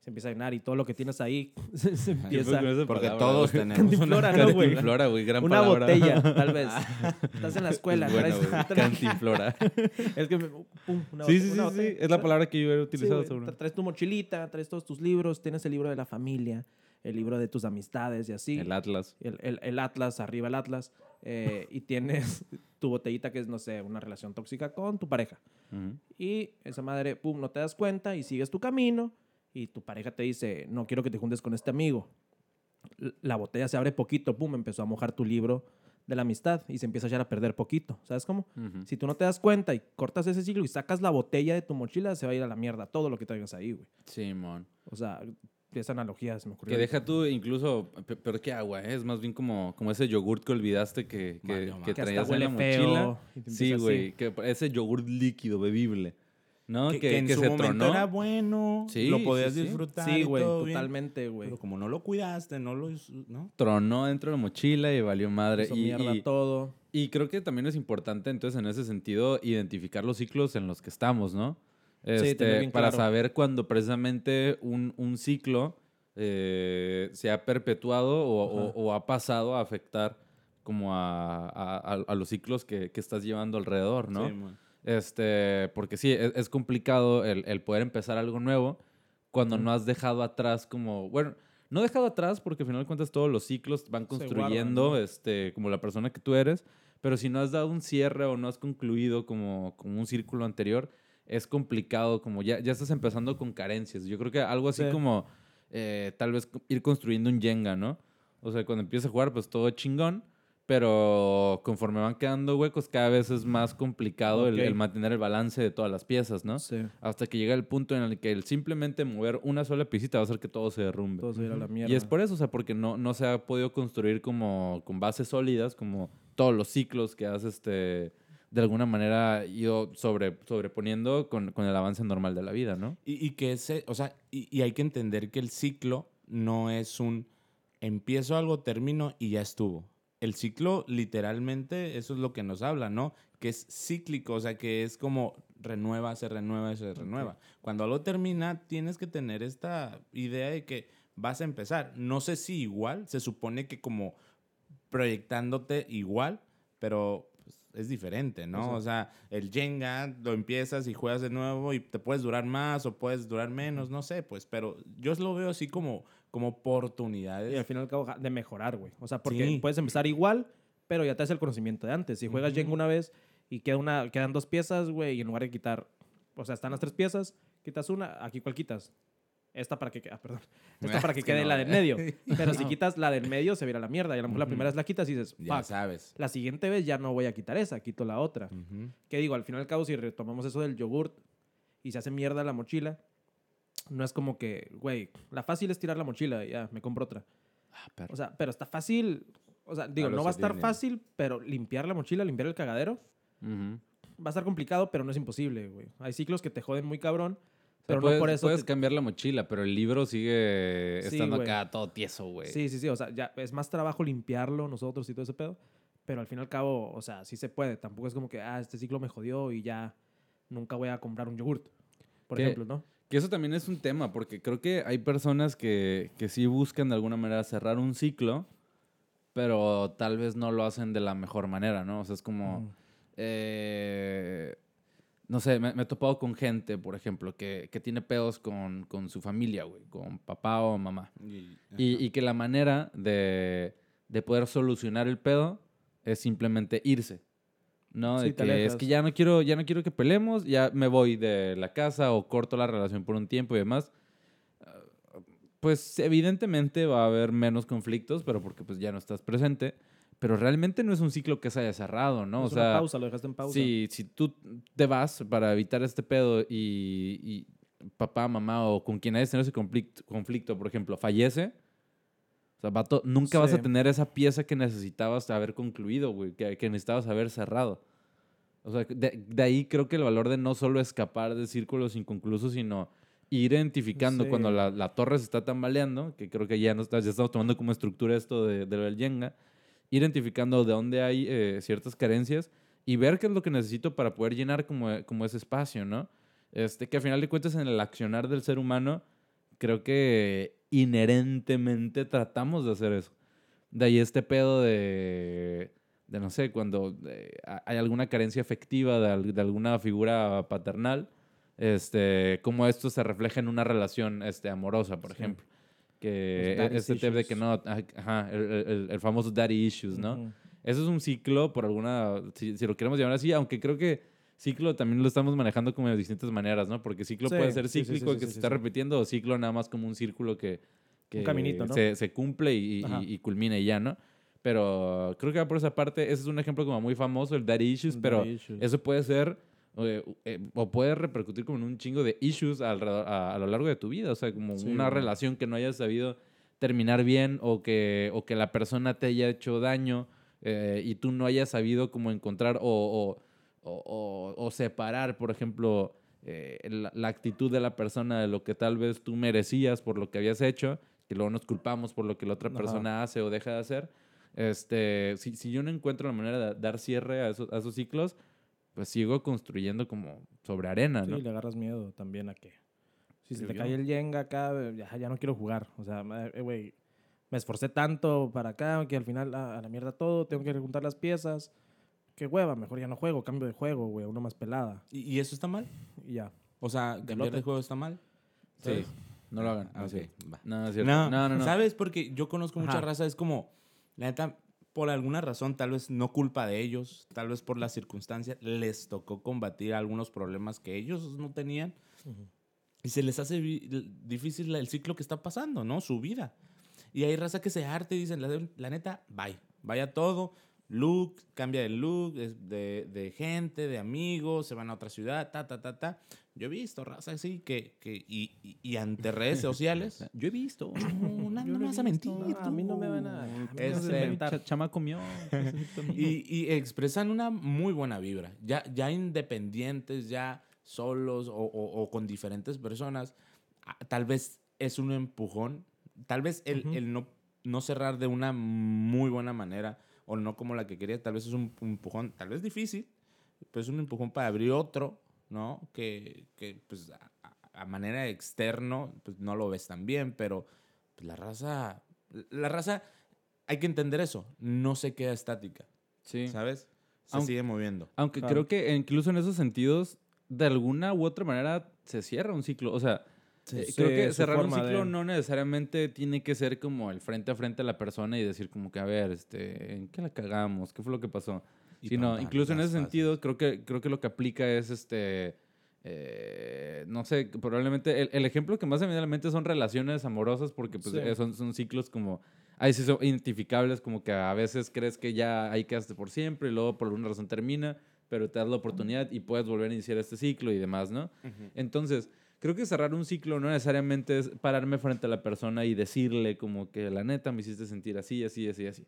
Se empieza a llenar y todo lo que tienes ahí se, se empieza... Porque todos tenemos una Cantinflora, ¿no, güey? Cantinflora, güey, gran Una palabra. botella, tal vez. Estás en la escuela, Es buena, traes- güey, traes- Cantinflora. es que, pum, una Sí, sí, sí, una sí. Es la palabra que yo hubiera Sí, utilizado. güey, tra- traes tu mochilita, traes todos tus libros, tienes el libro de la familia, el libro de tus amistades y así. El Atlas. el, el- el Atlas, arriba el Atlas. eh, y tienes tu botellita que es, no sé, una relación tóxica con tu pareja. Y esa madre, pum, no te das cuenta y sigues tu camino. Y tu pareja te dice, no quiero que te juntes con este amigo. La botella se abre poquito, pum, empezó a mojar tu libro de la amistad y se empieza a echar a perder poquito. ¿Sabes cómo? Ujú. Si tú no te das cuenta y cortas ese ciclo y sacas la botella de tu mochila, se va a ir a la mierda todo lo que traigas ahí, güey. Simón. O sea, esa analogía se me ocurrió. Que deja tú incluso, pe- peor que agua, ¿eh? es más bien como, como ese yogurt que olvidaste que, que, que madre. que traías en la mochila. feo. Sí, güey, que ese yogurt líquido, bebible, ¿no? Que, Que, que en que su se momento tronó. era bueno, Sí, lo podías sí. disfrutar Sí, güey, totalmente, güey. Pero como no lo cuidaste, no lo... ¿no? Tronó dentro de la mochila y valió madre. Hizo Y, mierda y- todo. y creo que también es importante, entonces, en ese sentido, identificar los ciclos en los que estamos, ¿no? Este, bien para claro. saber cuando precisamente un, un ciclo eh, se ha perpetuado o, o- Ajá. o ha pasado a afectar como a, a- a- a los ciclos que, que estás llevando alrededor, ¿no? Sí, man. Este, porque sí, es, es complicado el, el poder empezar algo nuevo cuando Ujú. no has dejado atrás como, bueno, no dejado atrás porque al final de cuentas todos los ciclos van Se guardan, construyendo ¿no? este, como la persona que tú eres, pero si no has dado un cierre o no has concluido como, como un círculo anterior, es complicado, como ya, ya estás empezando con carencias. Yo creo que algo así Sí. como eh, tal vez ir construyendo un Jenga, ¿no? O sea, cuando empiezas a jugar, pues todo chingón, pero conforme van quedando huecos, cada vez es más complicado el- mantener el balance de todas las piezas, ¿no? Sí. Hasta que llega el punto en el que el simplemente mover una sola piecita va a hacer que todo se derrumbe. Todo se va a la mierda. Y es por eso, o sea, porque no, no se ha podido construir como con bases sólidas, como todos los ciclos que has, este, de alguna manera ido sobre, sobreponiendo con, con el avance normal de la vida, ¿no? Y, y que ese, o sea, y, y hay que entender que el ciclo no es un empiezo algo, termino y ya estuvo. El ciclo, literalmente, eso es lo que nos habla, ¿no? Que es cíclico, o sea, que es como renueva, se renueva, se renueva. Cuando algo termina, tienes que tener esta idea de que vas a empezar. No sé si igual, se supone que como proyectándote igual, pero pues, es diferente, ¿no? O sea, el Jenga lo empiezas y juegas de nuevo y te puedes durar más o puedes durar menos, no sé, pues, pero yo lo veo así como, como oportunidades. Y al final de mejorar, güey. O sea, porque Sí. puedes empezar igual, pero ya te haces el conocimiento de antes. Si juegas Ujú. Jenga una vez y queda una, quedan dos piezas, güey, y en lugar de quitar, o sea, están las tres piezas, quitas una, aquí cuál quitas. Esta para que, ah, perdón. Esta para que Es que quede no, la del eh. medio. Pero si quitas la del medio, se viera la mierda. Y a lo mejor la primera vez la quitas y dices, Ya sabes. La siguiente vez ya no voy a quitar esa, quito la otra. Ujú. Que digo, al final y al cabo, si retomamos eso del yogurt y se hace mierda la mochila, no es como que, güey, la fácil es tirar la mochila y ya, me compro otra. O sea, pero está fácil. O sea, digo, Claro, no va a estar fácil, pero limpiar la mochila, limpiar el cagadero, va a estar complicado, pero no es imposible, güey. Hay ciclos que te joden muy cabrón, pero puedes, no por eso. puedes te- cambiar la mochila, pero el libro sigue Sí, estando güey. acá todo tieso, güey. Sí, sí, sí. O sea, ya es más trabajo limpiarlo nosotros y todo ese pedo. Pero al fin y al cabo, o sea, sí se puede. Tampoco es como que, ah, este ciclo me jodió y ya nunca voy a comprar un yogurt. Por ¿Qué? ejemplo, ¿no? Que eso también es un tema, porque creo que hay personas que, que sí buscan de alguna manera cerrar un ciclo, pero tal vez no lo hacen de la mejor manera, ¿no? O sea, es como, Mm. eh, no sé, me, me he topado con gente, por ejemplo, que, que tiene pedos con, con su familia, güey, con papá o mamá. Y, Y, y que la manera de, de poder solucionar el pedo es simplemente irse. ¿No? Sí, De que es que ya no quiero, ya no quiero que peleemos, ya me voy de la casa o corto la relación por un tiempo y demás. Ah, Pues evidentemente va a haber menos conflictos, pero porque pues ya no estás presente. Pero realmente no es un ciclo que se haya cerrado, ¿no? Es o una sea, pausa, lo dejaste en pausa. si, si tú te vas para evitar este pedo y, y papá, mamá o con quien hayas tenido ese conflicto, conflicto, por ejemplo, fallece, o sea, vato, nunca vas a Sí. tener esa pieza que necesitabas haber concluido, güey, que, que necesitabas haber cerrado. O sea, de, de ahí creo que el valor de no solo escapar de círculos inconclusos, sino ir identificando Sí. cuando la, la torre se está tambaleando, que creo que ya, no está- ya estamos tomando como estructura esto de, de del Jenga, identificando de dónde hay eh, ciertas carencias y ver qué es lo que necesito para poder llenar como, como ese espacio, ¿no? Este, que al final de cuentas en el accionar del ser humano, creo que inherentemente tratamos de hacer eso. De ahí este pedo de, de no sé, cuando eh, ha- hay alguna carencia afectiva de, de alguna figura paternal, este, cómo esto se refleja en una relación este, amorosa, por Sí. ejemplo. Que daddy este tema de que no, ajá, el, el- el famoso daddy issues, ¿no? Ujú. Eso es un ciclo, por alguna, si, si lo queremos llamar así, aunque creo que ciclo también lo estamos manejando como de distintas maneras, ¿no? Porque ciclo Sí, puede ser cíclico y sí, que se está repitiendo, o ciclo nada más como un círculo que, que caminito, ¿no? se, se cumple y, y- Ajá. y culmina y ya, ¿no? Pero creo que por esa parte, ese es un ejemplo como muy famoso, el daddy issues, pero Daddy issues. eso puede ser eh, eh, o puede repercutir como en un chingo de issues alrededor- a, a lo largo de tu vida. O sea, como Sí, una relación que no hayas sabido terminar bien o que, o que la persona te haya hecho daño eh, y tú no hayas sabido cómo encontrar o, o- o- o- o separar, por ejemplo, eh, la, la actitud de la persona de lo que tal vez tú merecías por lo que habías hecho, que luego nos culpamos por lo que la otra Ajá. persona hace o deja de hacer. Este, si, si yo no encuentro la manera de dar cierre a esos, a esos ciclos, pues sigo construyendo como sobre arena, ¿no? Sí, le agarras miedo también a que. Si se te cae el Jenga acá, ya, ya no quiero jugar. O sea, eh, güey, me esforcé tanto para acá que al final ah, a la mierda todo, tengo que juntar las piezas. Qué hueva, mejor ya no juego, cambio de juego, güey, uno más pelada. ¿Y, y eso está mal? Y ya. O sea, cambiar de juego está mal. Sí, ¿Sabes? no lo hagan. Ah, no, sí. va. No, es cierto. No, No, no, no. ¿Sabes? Porque yo conozco mucha Ajá. raza, es como, la neta, por alguna razón, tal vez no culpa de ellos, tal vez por las circunstancias, les tocó combatir algunos problemas que ellos no tenían y se les hace difícil el ciclo que está pasando, ¿no? Su vida. Y hay raza que se arte y dicen, la, la neta, bye. Vaya todo, look, cambia de look, de, de gente, de amigos, se van a otra ciudad, ta, ta, ta, ta. Yo he visto raza así que, que y, y- y ante redes sociales, Yo he visto. no, no, no me vas a mentir. No, a mí no me van a- Este. Cha- chama comió. y, y expresan una muy buena vibra. Ya, ya independientes, ya solos o, o- o con diferentes personas, ah, tal vez es un empujón. Tal vez el, Ujú. el no, no cerrar de una muy buena manera o no como la que quería, tal vez es un, un empujón, tal vez difícil, pero es un empujón para abrir otro, ¿no? Que, que, pues a, a- a manera externo, pues no lo ves tan bien, pero pues, la raza, la raza, hay que entender eso, no se queda estática. Sí. ¿Sabes? Se Aunque- sigue moviendo. Aunque Claro. creo que incluso en esos sentidos, de alguna u otra manera, se cierra un ciclo. O sea, Sí, eh, creo que cerrar un ciclo de- no necesariamente tiene que ser como el frente a frente a la persona y decir como que, a ver, este, ¿en qué la cagamos? ¿Qué fue lo que pasó? Y Sino, incluso en ese sentido, creo que, creo que lo que aplica es este. eh, no sé, probablemente el, el ejemplo que más se me viene a la mente son relaciones amorosas, porque pues, Sí. eh, son, son ciclos como. Ahí sí son identificables, como que a veces crees que ya ahí quedaste por siempre y luego por alguna razón termina, pero te das la oportunidad y puedes volver a iniciar este ciclo y demás, ¿no? Ujú. Entonces, creo que cerrar un ciclo no necesariamente es pararme frente a la persona y decirle como que la neta me hiciste sentir así, así, así, así.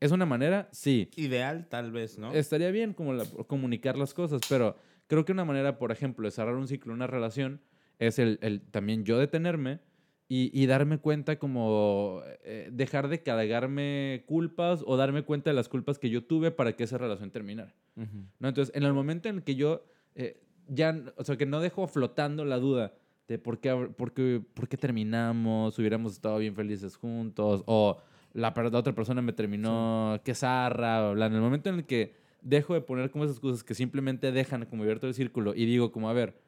¿Es una manera? Sí. Ideal, tal vez, ¿no? Estaría bien como la- comunicar las cosas, pero creo que una manera, por ejemplo, de cerrar un ciclo, una relación, es el, el también yo detenerme y, y darme cuenta como eh, dejar de cargarme culpas o darme cuenta de las culpas que yo tuve para que esa relación terminara. Ujú. ¿no? Entonces, en el momento en el que yo eh, ya, o sea, que no dejo flotando la duda de por qué, por qué, por qué terminamos, hubiéramos estado bien felices juntos, o la, la otra persona me terminó, qué zarra, bla. En el momento en el que dejo de poner como esas cosas que simplemente dejan como abierto el círculo y digo como, a ver,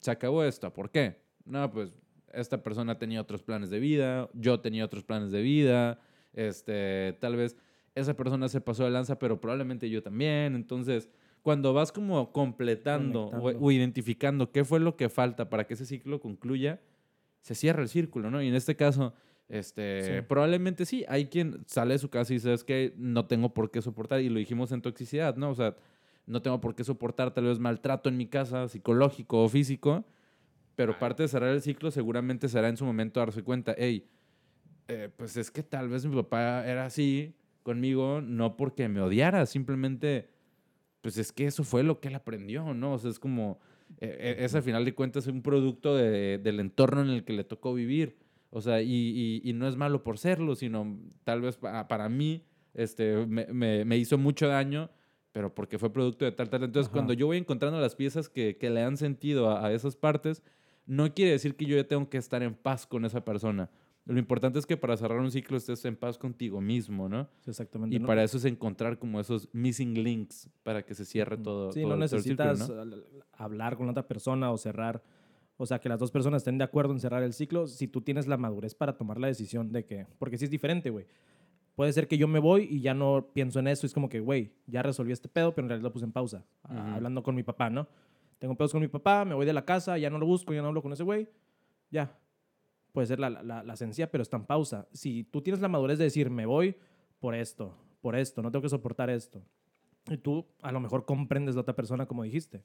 se acabó esto, ¿por qué? No, pues esta persona tenía otros planes de vida, yo tenía otros planes de vida, este, tal vez esa persona se pasó de lanza, pero probablemente yo también. Entonces, cuando vas como completando o, o identificando qué fue lo que falta para que ese ciclo concluya, se cierra el círculo, ¿no? Y en este caso, este, Sí. probablemente sí, hay quien sale de su casa y dice, es que no tengo por qué soportar, y lo dijimos en toxicidad, ¿no? O sea, no tengo por qué soportar tal vez maltrato en mi casa, psicológico o físico, pero parte de cerrar el ciclo seguramente será en su momento darse cuenta, hey, eh, pues es que tal vez mi papá era así conmigo, no porque me odiara, simplemente, pues es que eso fue lo que él aprendió, ¿no? O sea, es como, eh, es al final de cuentas un producto de- del entorno en el que le tocó vivir. O sea, y, y- y no es malo por serlo, sino tal vez para, para mí este, me, me- me hizo mucho daño, pero porque fue producto de tal, tal. Entonces, Ajá. cuando yo voy encontrando las piezas que, que le han sentido a, a esas partes, no quiere decir que yo ya tengo que estar en paz con esa persona. Lo importante es que para cerrar un ciclo estés en paz contigo mismo, ¿no? Sí, Exactamente. Y ¿no? para eso es encontrar como esos missing links para que se cierre todo. Sí, todo- no necesitas ¿no? hablar con otra persona o cerrar. O sea, que las dos personas estén de acuerdo en cerrar el ciclo si tú tienes la madurez para tomar la decisión de que. Porque sí es diferente, güey. Puede ser que yo me voy y ya no pienso en eso. Es como que, güey, ya resolví este pedo, pero en realidad lo puse en pausa. Ah, Ujú. Hablando con mi papá, ¿no? Tengo pedos con mi papá, me voy de la casa, ya no lo busco, ya no hablo con ese güey. Ya. Puede ser la, la, la sencilla, pero está en pausa. Si tú tienes la madurez de decir, me voy por esto, por esto, no tengo que soportar esto. Y tú a lo mejor comprendes a otra persona como dijiste.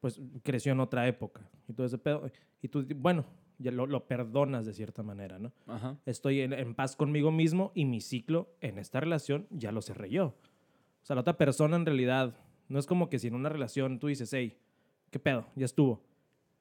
Pues creció en otra época. Y todo ese pedo. Y tú, bueno, ya lo, lo perdonas de cierta manera, ¿no? Ajá. Estoy en, en paz conmigo mismo y mi ciclo en esta relación ya lo cerré yo. O sea, la otra persona en realidad no es como que si en una relación tú dices, hey, ¿qué pedo? Ya estuvo.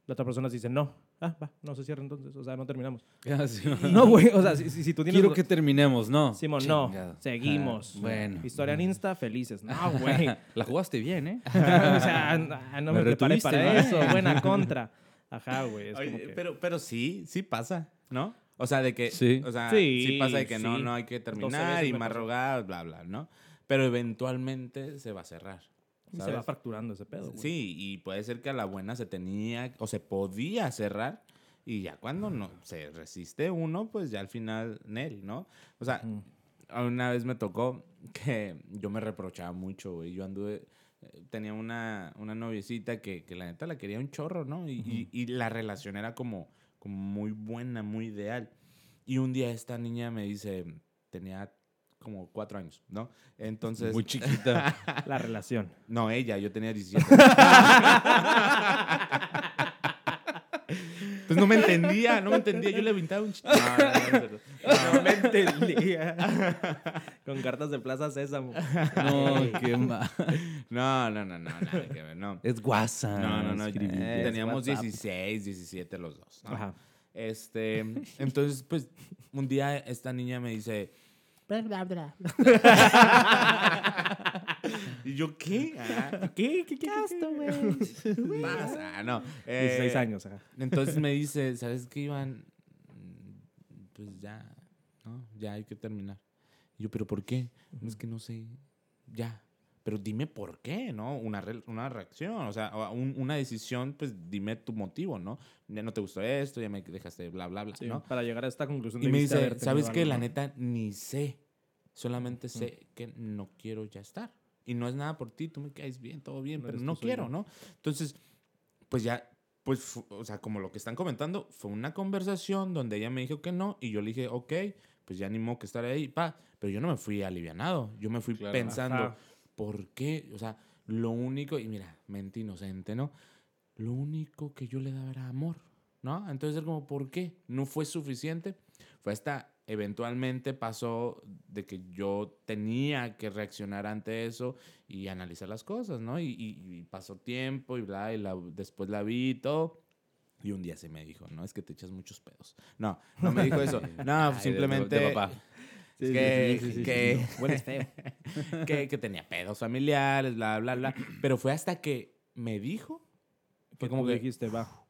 La otra persona dice, no. Ah, va, no se cierra entonces. O sea, no terminamos. Ah, sí. No, güey. O sea, si, si, si tú tienes... Quiero que terminemos, ¿no? Simón, no. Seguimos. Ah, bueno. Historia en Insta, felices. No, güey. La jugaste bien, ¿eh? o sea, ah, no Me me, preparé para ¿no? eso. Buena contra. Ajá, güey. Que... pero, pero sí, sí pasa, ¿no? O sea, de que, Sí. o sea, Sí, sí, pasa de que no, sí. no hay que 12 terminar y más rogar, bla, bla, ¿no? Pero eventualmente se va a cerrar. Y se va fracturando ese pedo, güey. Sí, y puede ser que a la buena se tenía o se podía cerrar y ya cuando no se resiste uno, pues ya al final, Nel, ¿no? O sea, Ujú. una vez me tocó que yo me reprochaba mucho, güey. Yo anduve, tenía una, una noviecita que, que la neta la quería un chorro, ¿no? Y, y- y la relación era como, como muy buena, muy ideal. Y un día esta niña me dice, tenía como cuatro años, ¿no? Entonces... Muy chiquita. La relación. No, ella, yo tenía 17. pues no me entendía, no me entendía. Yo le aventaba un ch- No, no, no. No me entendía. Con cartas de Plaza Sésamo. No, qué mal. No, no, no, no, nada que ver, no. Es guasa. No, no, no. eh, teníamos WhatsApp. 16, 17 los dos. ¿no? Ajá. Este, entonces, pues, un día esta niña me dice... ¿Y yo qué? Ah, ¿Qué? ¿Qué? ¿Qué? ¿qué pasa? No. 16 eh, años, ajá. Entonces me dice, ¿sabes qué, Iván? Mm, Pues ya, ¿no? Ya hay que terminar. Y yo, ¿pero por qué? "No, Es que no sé, ya. Pero dime por qué, ¿no? Una, re- una reacción, o sea, un- una decisión, pues dime tu motivo, ¿no? Ya no te gustó esto, ya me dejaste bla, bla, bla, Sí, ¿no? Para llegar a esta conclusión Y me dice, ¿sabes qué? La neta, ni sé. Solamente sé que no quiero ya estar. Y no es nada por ti, tú me caes bien, todo bien, No pero no quiero. ¿no? Entonces, pues ya, pues, o sea, como lo que están comentando, fue una conversación donde ella me dijo que no y yo le dije, ok, pues ya ni modo que estar ahí, pa. Pero yo no me fui alivianado, yo me fui Claro. pensando, Ajá. ¿Por qué? O sea, lo único, y mira, mente inocente, ¿no? Lo único que yo le daba era amor, ¿no? Entonces era como, ¿por qué? No fue suficiente. Fue hasta eventualmente pasó de que yo tenía que reaccionar ante eso y analizar las cosas, ¿no? Y, y- y pasó tiempo y bla, y la- después la vi y todo. Y un día se me dijo, no, es que te echas muchos pedos. No, no me dijo eso. No, Ay, de- de- simplemente de papá. Sí, que, sí, sí, que- sí. Hueles feo. que, que tenía pedos familiares, bla, bla, bla. Pero fue hasta que me dijo, Que como que- dijiste, va.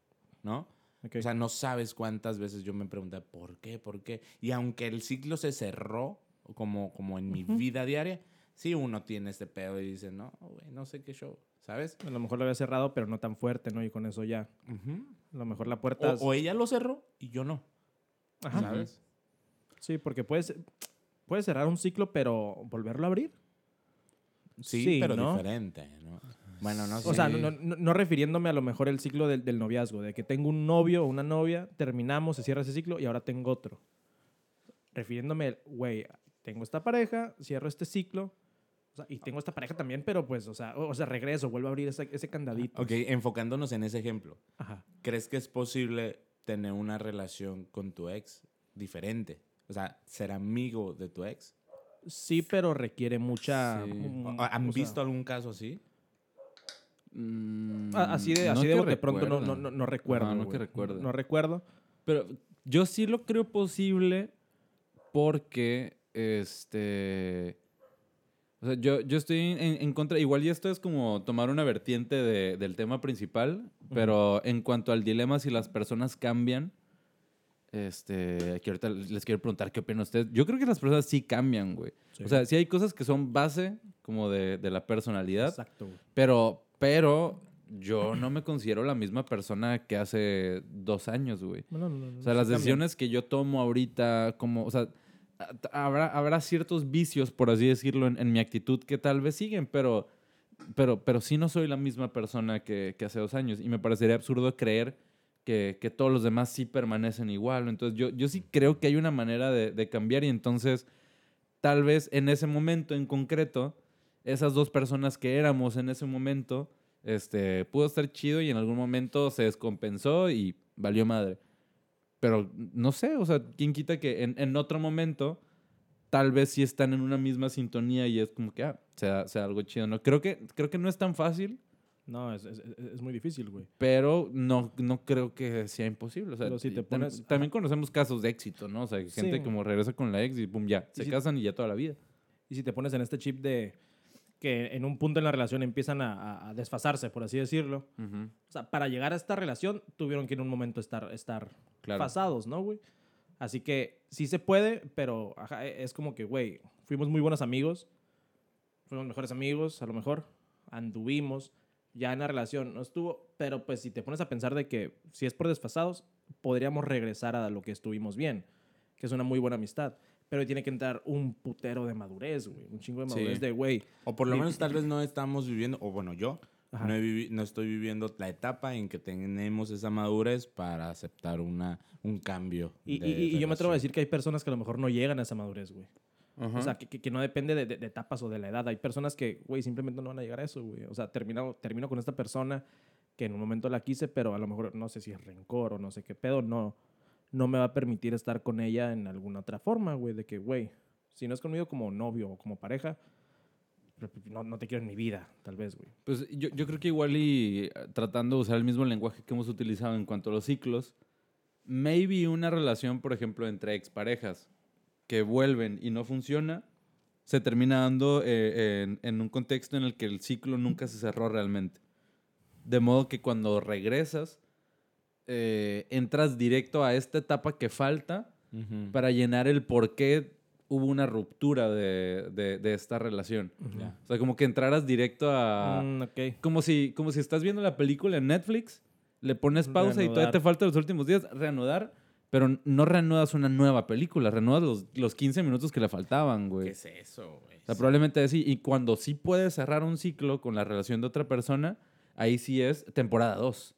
¿no? O sea, no sabes cuántas veces yo me pregunté, ¿por qué? ¿Por qué? Y aunque el ciclo se cerró, como, como en mi vida diaria, sí uno tiene este pedo y dice, no, güey, no sé qué show, ¿sabes? a lo mejor lo había cerrado, pero no tan fuerte, ¿no? Y con eso ya. A lo mejor la puerta... o, o ella lo cerró y yo no, Ajá. ¿sabes? Sí, porque puede ser, puede cerrar un ciclo, pero volverlo a abrir. Sí, Sí, pero ¿no? diferente, ¿no? Bueno, no sé. O sea, no, no- no- refiriéndome a lo mejor el ciclo del, del noviazgo, de que tengo un novio o una novia, terminamos, se cierra ese ciclo y ahora tengo otro. Refiriéndome, güey, tengo esta pareja, cierro este ciclo, o sea, y tengo esta pareja también, pero pues, o sea, o, o sea regreso, vuelvo a abrir ese, ese candadito. Ok, enfocándonos en ese ejemplo. Ajá. ¿Crees que es posible tener una relación con tu ex diferente? O sea, ser amigo de tu ex. Sí, pero requiere mucha... Sí. ¿Han o sea, visto algún caso así? Mm, a- Así de, no así de, de pronto no, recuerde. no, no, no recuerdo. No que recuerde. No recuerdo. Pero yo sí lo creo posible porque, este... O sea, yo, yo estoy en, en contra... Igual y esto es como tomar una vertiente de- del tema principal, pero en cuanto al dilema si las personas cambian, este... Que ahorita les quiero preguntar qué opinan ustedes. Yo creo que las personas sí cambian, güey. Sí. O sea, sí hay cosas que son base como de, de la personalidad, Exacto, güey. pero, pero yo no me considero la misma persona que hace dos años, güey. No, no, no, O sea, las decisiones que yo tomo ahorita, como, o sea, habrá, habrá ciertos vicios, por así decirlo, en, en mi actitud que tal vez siguen, pero, pero, pero sí no soy la misma persona que, que hace dos años. Y me parecería absurdo creer que, que todos los demás sí permanecen igual. Entonces, yo, yo sí creo que hay una manera de, de cambiar y entonces, tal vez en ese momento en concreto, esas dos personas que éramos en ese momento, este, pudo estar chido y en algún momento se descompensó y valió madre. Pero no sé, o sea, ¿quién quita que en, en otro momento tal vez sí están en una misma sintonía y es como que, ah, sea, sea algo chido, ¿no? Creo que, creo que no es tan fácil, No, es, es, es- muy difícil, güey. pero no, no creo que sea imposible. O sea, Pero si te pones- también conocemos casos de éxito, ¿no? O sea, gente Sí. como regresa con la ex y pum, ya, se si- casan y ya toda la vida. Y si te pones en este chip de que en un punto en la relación empiezan a, a- desfasarse, por así decirlo. Ujú, O sea, para llegar a esta relación tuvieron que en un momento estar, estar Claro. pasados, ¿no, güey? Así que sí se puede, pero ajá, e- es como que, güey, fuimos muy buenos amigos, fuimos mejores amigos, a lo mejor, anduvimos, ya en la relación no estuvo, pero pues si te pones a pensar de que si es por desfasados, podríamos regresar a lo que estuvimos bien, que es una muy buena amistad. Pero tiene que entrar un putero de madurez, güey. Un chingo de Sí. madurez de, güey. O por lo menos tal vez no estamos viviendo, o bueno, yo no, he no estoy viviendo la etapa en que tenemos esa madurez para aceptar una, un cambio. Y, de y- y yo me atrevo a decir que hay personas que a lo mejor no llegan a esa madurez, güey. O sea, que, que- que no depende de, de- de etapas o de la edad. Hay personas que, güey, simplemente no van a llegar a eso, güey. O sea, termino, termino con esta persona que en un momento la quise, pero a lo mejor no sé si es rencor o no sé qué pedo, no, no me va a permitir estar con ella en alguna otra forma, güey. De que, güey, si no es conmigo como novio o como pareja, no, no te quiero en mi vida, tal vez, güey. Pues yo, yo creo que igual y eh, tratando de usar el mismo lenguaje que hemos utilizado en cuanto a los ciclos, maybe una relación, por ejemplo, entre exparejas que vuelven y no funciona, se termina dando eh, en, en un contexto en el que el ciclo nunca se cerró realmente. De modo que cuando regresas, eh, entras directo a esta etapa que falta Ujú. para llenar el por qué hubo una ruptura de, de- de esta relación. Ya. O sea, como que entraras directo a... Mm, ok. Como si, como si estás viendo la película en Netflix, le pones pausa y todavía Reanudar. te falta los últimos días, reanudar, pero no reanudas una nueva película, reanudas los, los 15 minutos que le faltaban, güey. ¿Qué es eso, güey? O sea, probablemente así. Y cuando sí puedes cerrar un ciclo con la relación de otra persona, ahí sí es temporada 2.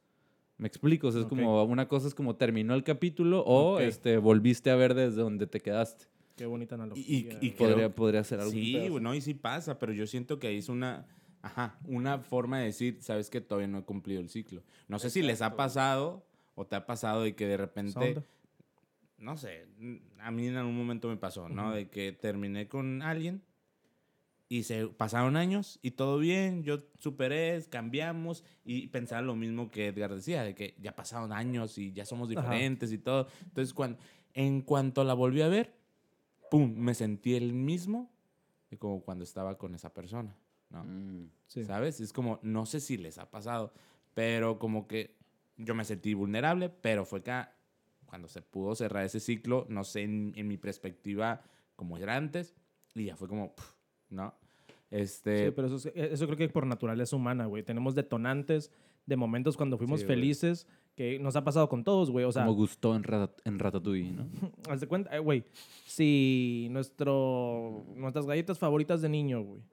Me explico, o sea, es Ok. como una cosa es como terminó el capítulo o Ok. este, volviste a ver desde donde te quedaste. Qué bonita analogía. Y- y- y güey. Podría, Creo- podría ser algún Sí, pedazo. bueno, y sí pasa, pero yo siento que ahí es una, ajá, una forma de decir, sabes que todavía no he cumplido el ciclo. No sé si les ha pasado o te ha pasado de que de repente, Sonda. No sé, a mí en algún momento me pasó, ¿no? De que terminé con alguien y se pasaron años y todo bien, yo superé, cambiamos y pensaba lo mismo que Edgar decía, de que ya pasaron años y ya somos Ajá. diferentes y todo. Entonces, cuando, en cuanto la volví a ver, pum, me sentí el mismo como cuando estaba con esa persona, ¿no? Mm. Sí. ¿Sabes? Es como, no sé si les ha pasado, pero como que yo me sentí vulnerable, pero fue que cuando se pudo cerrar ese ciclo, no sé, en, en mi perspectiva, como era antes, y ya fue como, ¿no? Este, Sí, pero eso, es- eso creo que por naturaleza humana, güey. Tenemos detonantes, de momentos cuando fuimos Sí, felices, que nos ha pasado con todos, güey. O sea, Como gustó en, Rat- en Ratatouille, ¿no? haz de cuenta, eh, güey, si nuestro, nuestras galletas favoritas de niño, güey,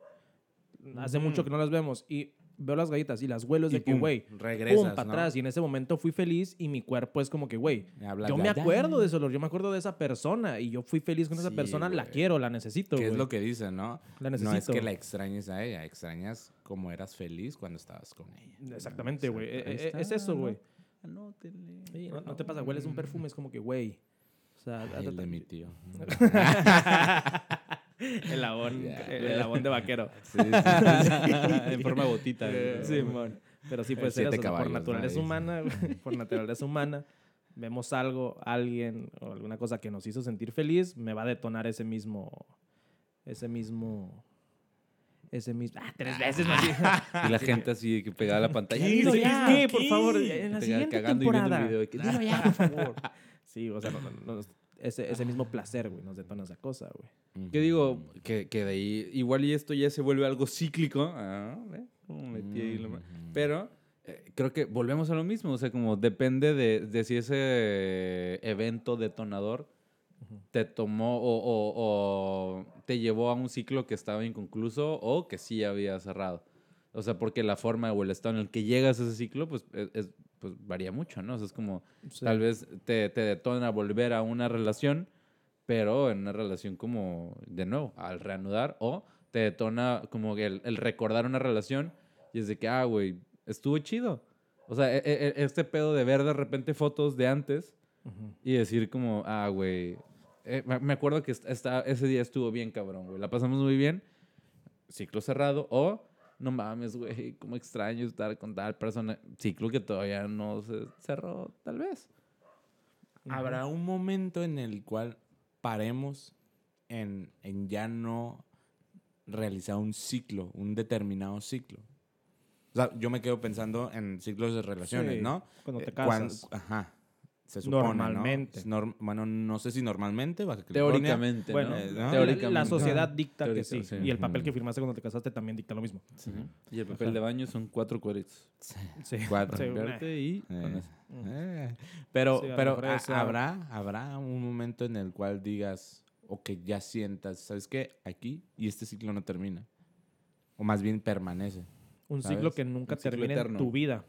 hace mucho que no las vemos y veo las galletas y las huelo es Y de que, güey, regresas, pum, para ¿no? atrás. Y en ese momento fui feliz y mi cuerpo es como que, güey, yo me acuerdo de ese olor, yo me acuerdo de esa persona y yo fui feliz con esa persona, la quiero, la necesito, Que es lo que dicen, ¿no? La No es necesito. que la extrañes a ella, extrañas cómo eras feliz cuando estabas con ella. Exactamente, güey. Eh, eh, está, es eso, ¿no? güey. Anótenle. Sí, no, no te pasa, hueles un perfume, es como que, güey. O sea, Ay, el de mi tío. el labón, Ya. el, labón de vaquero. Sí, sí, sí. en forma de botita. Eh, mon. Pero sí El puede ser siete eso, o sea, por ¿no? naturaleza Ahí. humana, por naturaleza humana, vemos algo, alguien o alguna cosa que nos hizo sentir feliz, me va a detonar ese mismo, ese mismo, ese mismo, ah, tres veces más. Y la gente así que pegaba la pantalla. Sí, "Dilo sí, ya". ¿qué? Por favor, en la Te siguiente temporada. video Dilo ya, por favor. Sí, o sea, no, no, no, ese, ese mismo placer, güey, nos detona esa cosa, güey. Que digo, que, que de ahí, igual y esto ya se vuelve algo cíclico. Ah, ¿ve? Cómo metí ahí ma- Pero eh, creo que volvemos a lo mismo. O sea, como depende de, de si ese evento detonador te tomó o, o- o te llevó a un ciclo que estaba inconcluso o que sí había cerrado. O sea, porque la forma o el estado en el que llegas a ese ciclo, pues, es, es- pues varía mucho, ¿no? O sea, es como, Sí. tal vez te, te detona volver a una relación, pero en una relación como, de nuevo, al reanudar, o te detona como el, el recordar una relación y es de que, ah, güey, estuvo chido. O sea, e- e- e- este pedo de ver de repente fotos de antes y decir como, ah, güey, eh, me acuerdo que est- esta- ese día estuvo bien cabrón, güey, la pasamos muy bien, ciclo cerrado, o no mames, güey, cómo extraño estar con tal persona, ciclo que todavía no se cerró, tal vez. Habrá un momento en el cual paremos en, en ya no realizar un ciclo, un determinado ciclo. O sea, yo me quedo pensando en ciclos de relaciones, Sí, ¿no? cuando te Eh, casas. ajá. Se supone, Normalmente. ¿no? Norm- bueno, no sé si normalmente, Baja California. Teóricamente, Bueno, ¿no? Teóricamente. la sociedad dicta que sí. sí. Y el papel que firmaste cuando te casaste también dicta lo mismo. Y el papel de baño son cuatro cuadritos. Sí. Cuatro. Sí, una- Verte y Eh, eso. eh. Pero, pero esa- habrá, habrá un momento en el cual digas o que ya sientas, ¿sabes qué? Aquí y este ciclo no termina. O más bien permanece, Un ¿Sabes? ciclo que nunca eterno. en tu vida.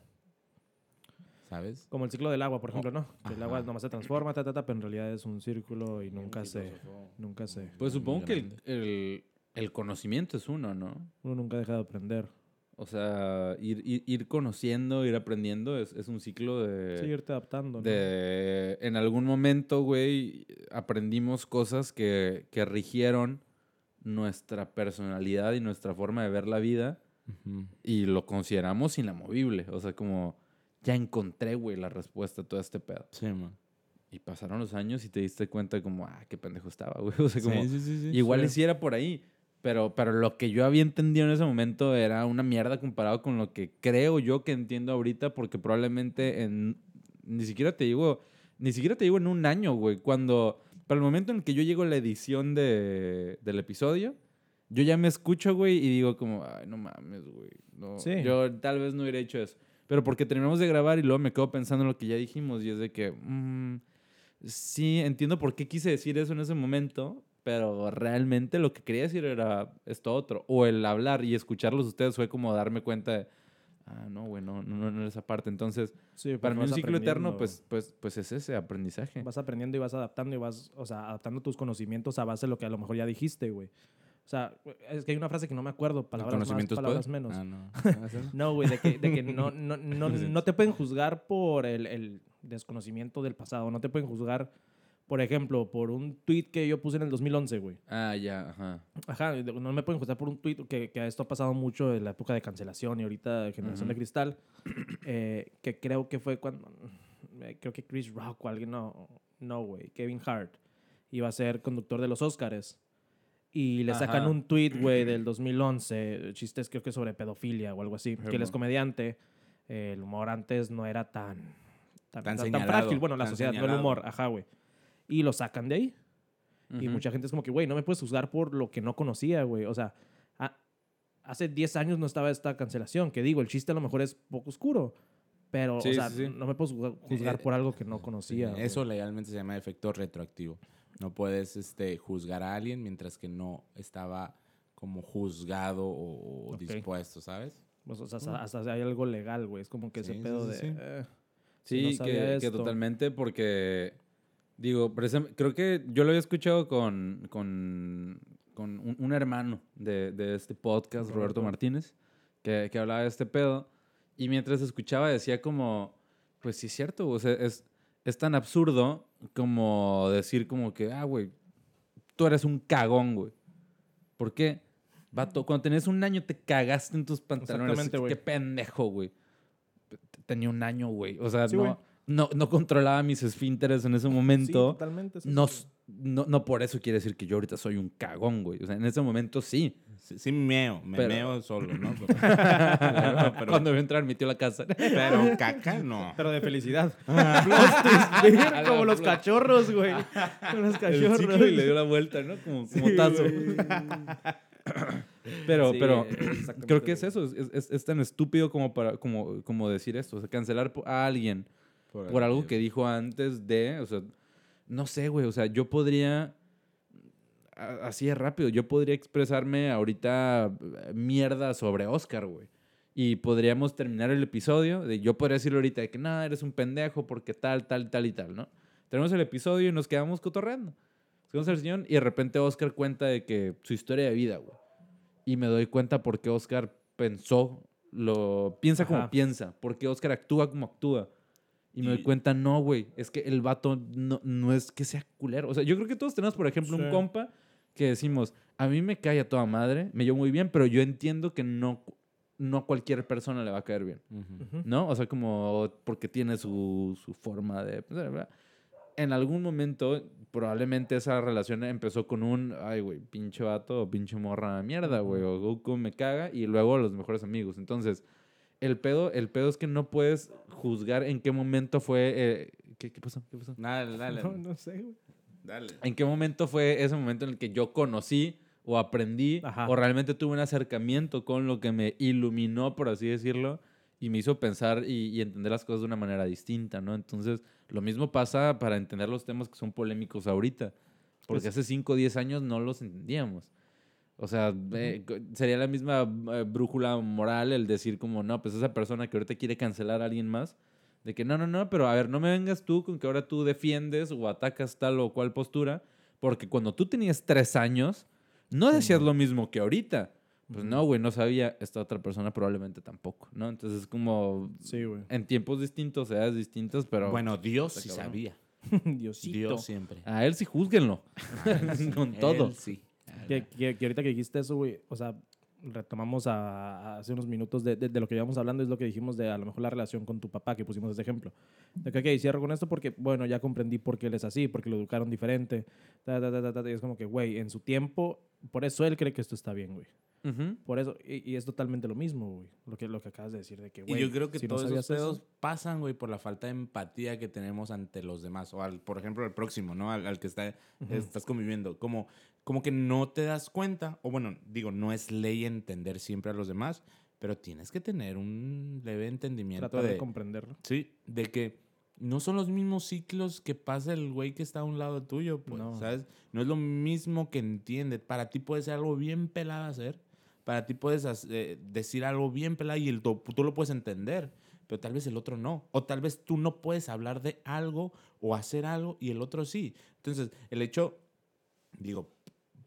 ¿Sabes? Como el ciclo del agua, por ejemplo, ¿no? Que el agua nomás se transforma, ta, ta, ta, pero en realidad es un círculo y nunca se... Nunca se... Pues supongo que el, el- el conocimiento es uno, ¿no? Uno nunca deja de aprender. O sea, ir, ir, ir conociendo, ir aprendiendo es, es un ciclo de... Sí, irte adaptando. ¿no? de en algún momento, güey, aprendimos cosas que, que rigieron nuestra personalidad y nuestra forma de ver la vida y lo consideramos inamovible. O sea, como ya encontré, güey, la respuesta a todo este pedo. Sí, man. Y pasaron los años y te diste cuenta como, ah, qué pendejo estaba, güey. O sea, como, sí, sí, igual sí. y sí era por ahí. Pero, pero lo que yo había entendido en ese momento era una mierda comparado con lo que creo yo que entiendo ahorita, porque probablemente en. Ni siquiera te digo. Ni siquiera te digo en un año, güey. Cuando. Para el momento en el que yo llego a la edición de, del episodio, yo ya me escucho, güey, y digo como, ay, no mames, güey. No, Sí. Yo tal vez no hubiera hecho eso. Pero porque terminamos de grabar y luego me quedo pensando en lo que ya dijimos, y es de que. mm, sí, entiendo por qué quise decir eso en ese momento, pero realmente lo que quería decir era esto otro. O el hablar y escucharlos ustedes fue como darme cuenta de, ah, no, güey, no, no, no esa parte. Entonces, Sí, para mí un ciclo eterno, pues, pues, pues es ese aprendizaje. Vas aprendiendo y vas adaptando y vas, o sea, adaptando tus conocimientos a base de lo que a lo mejor ya dijiste, güey. O sea, es que hay una frase que no me acuerdo, ¿El palabras más, palabras poder? menos. Ah, no. No, güey, de que, de que no, no, no, no te pueden juzgar por el, el desconocimiento del pasado. No te pueden juzgar, por ejemplo, por un tweet que yo puse en el 2011, güey. Ah, ya, ajá. Ajá, no me pueden juzgar por un tweet que, que esto ha pasado mucho en la época de cancelación y ahorita de Generación de. Cristal, eh, que creo que fue cuando, eh, creo que Chris Rock o alguien, no, no, güey, Kevin Hart iba a ser conductor de los Oscars. Y le sacan Ajá. un tweet, güey, del 2011, chistes creo que sobre pedofilia o algo así, que él es comediante, eh, el humor antes no era tan, tan, Tan tan- señalado, frágil, bueno, la sociedad, no el señalado. humor, ajá, güey. Y lo sacan de ahí. Y Ujú. mucha gente es como que, güey, no me puedes juzgar por lo que no conocía, güey. O sea, a- hace 10 años no estaba esta cancelación, que digo, el chiste a lo mejor es poco oscuro, Pero, Sí, o sea, sí, sí. no me puedo juzgar- Eh, por algo que no conocía. Eso legalmente se llama efecto retroactivo. No puedes este, juzgar a alguien mientras que no estaba como juzgado o, o Ok. dispuesto, ¿sabes? Pues, o sea, hasta, hasta hay algo legal, güey. Es como que Sí, ese pedo sí, de... sí. eh, Sí, no que, que totalmente porque, digo, creo que yo lo había escuchado con, con, con un, un hermano de, de este podcast, Roberto, Roberto. Martínez, que, que hablaba de este pedo. Y mientras escuchaba decía como, pues sí es cierto, o sea, es, es tan absurdo como decir como que, ah, güey, tú eres un cagón, güey. ¿Por qué? Vato, cuando tenías un año te cagaste en tus pantalones. Exactamente, güey. Qué pendejo, güey. Tenía un año, güey. O sea, Sí, no, no, no controlaba mis esfínteres en ese sí, momento. totalmente. sí, no, no, no por eso quiere decir que yo ahorita soy un cagón, güey. O sea, en ese momento sí. Sí, sí meo, me Pero- meo solo, ¿no? Pero, pero, Cuando me entrar mi tío a la casa. pero caca no. Pero de felicidad. A como los cachorros, güey. Como los El cachorros. ciclo y le dio la vuelta, ¿no? Como, como Sí, tazo. Pero, Sí, pero creo que es eso. Es, es- es tan estúpido como, para, como, como decir esto. O sea, cancelar a alguien por algo que dijo antes de, o sea, no sé, güey, o sea, yo podría, así es rápido, yo podría expresarme ahorita eh, mierda sobre Oscar, güey. Y podríamos terminar el episodio, de, yo podría decirle ahorita de que, no, eres un pendejo porque tal, tal, tal y tal, ¿no? Tenemos el episodio y nos quedamos cotorreando. Nos quedamos al y de repente Oscar cuenta de que su historia de vida, güey. Y me doy cuenta por qué Oscar pensó, lo piensa como Ajá. piensa, porque Oscar actúa como actúa. Y me doy cuenta, no, güey, es que el vato no, no es que sea culero. O sea, yo creo que todos tenemos, por ejemplo, un Sí. compa que decimos, a mí me cae a toda madre, me llevo muy bien, pero yo entiendo que no, no a cualquier persona le va a caer bien. Ujú. Ujú. ¿no? O sea, como porque tiene su, su forma de... En algún momento, probablemente esa relación empezó con un, ay, güey, pinche vato o pinche morra de mierda, güey, o Goku me caga, y luego los mejores amigos. Entonces, el pedo, el pedo es que no puedes juzgar en qué momento fue... eh, ¿qué, qué pasó? ¿Qué pasó? Dale, dale. No, no sé, güey. Dale. ¿En qué momento fue ese momento en el que yo conocí o aprendí Ajá. o realmente tuve un acercamiento con lo que me iluminó, por así decirlo, y me hizo pensar y, y entender las cosas de una manera distinta, ¿no? Entonces, lo mismo pasa para entender los temas que son polémicos ahorita, porque Pues- hace 5 o 10 años no los entendíamos. O sea, eh, sería la misma eh, brújula moral el decir como, no, pues esa persona que ahorita quiere cancelar a alguien más, de que no, no, no, pero a ver, no me vengas tú con que ahora tú defiendes o atacas tal o cual postura, porque cuando tú tenías tres años, no decías lo mismo que ahorita. Pues no, güey, no sabía. Esta otra persona probablemente tampoco, ¿no? Entonces es como Sí, güey. en tiempos distintos, edades distintas, pero bueno, Dios sí cabrón. sabía. Diosito. Dios siempre. a él sí júzguenlo. Con todo. Él sí. Que, que- que ahorita que dijiste eso, güey, o sea, retomamos a, a hace unos minutos de, de- de lo que íbamos hablando, es lo que dijimos de a lo mejor la relación con tu papá, que pusimos ese ejemplo. De que, ok, cierro con esto porque, bueno, ya comprendí por qué él es así, porque lo educaron diferente. ta, ta, ta, y es como que, güey, en su tiempo, por eso él cree que esto está bien, güey. Ujú. Por eso, y, y es totalmente lo mismo, güey, lo que, lo que acabas de decir, de que, Y güey, yo creo que si no todos esos sabías eso- pedos pasan, güey, por la falta de empatía que tenemos ante los demás. O al, por ejemplo, al próximo, ¿no? Al, al que está, estás conviviendo. Como, como que no te das cuenta, o bueno, digo, no es ley entender siempre a los demás, pero tienes que tener un leve entendimiento tratar de de, comprenderlo. sí, de que no son los mismos ciclos que pasa el güey que está a un lado tuyo, pues, No. ¿sabes? No es lo mismo que entiende. Para ti puede ser algo bien pelado hacer, para ti puedes eh, decir algo bien pelado y el, tú lo puedes entender, pero tal vez el otro no. O tal vez tú no puedes hablar de algo o hacer algo y el otro sí. Entonces, el hecho, digo,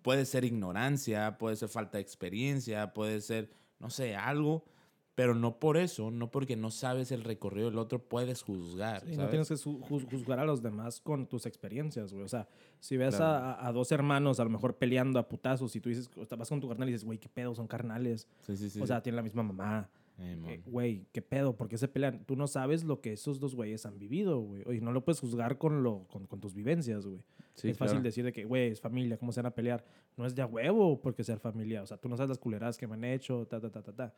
puede ser ignorancia, puede ser falta de experiencia, puede ser, no sé, algo, pero no por eso, no porque no sabes el recorrido del otro, puedes juzgar. Sí, no ¿sabes? tienes que juzgar a los demás con tus experiencias, güey. O sea, si ves Claro. a, dos hermanos a lo mejor peleando a putazos y tú dices, vas con tu carnal y dices, güey, qué pedo, son carnales. Sí, sí, sí, o sea, tienen la misma mamá. Eh. Eh, Güey, qué pedo, ¿por qué se pelean? Tú no sabes lo que esos dos güeyes han vivido, güey. Oye, no lo puedes juzgar con, lo, con, con tus vivencias, güey. Sí, es fácil claro. decir de que, güey, es familia, ¿cómo se van a pelear? No es de a huevo porque sea familia. O sea, tú no sabes las culeradas que me han hecho, ta, ta, ta, ta, ta.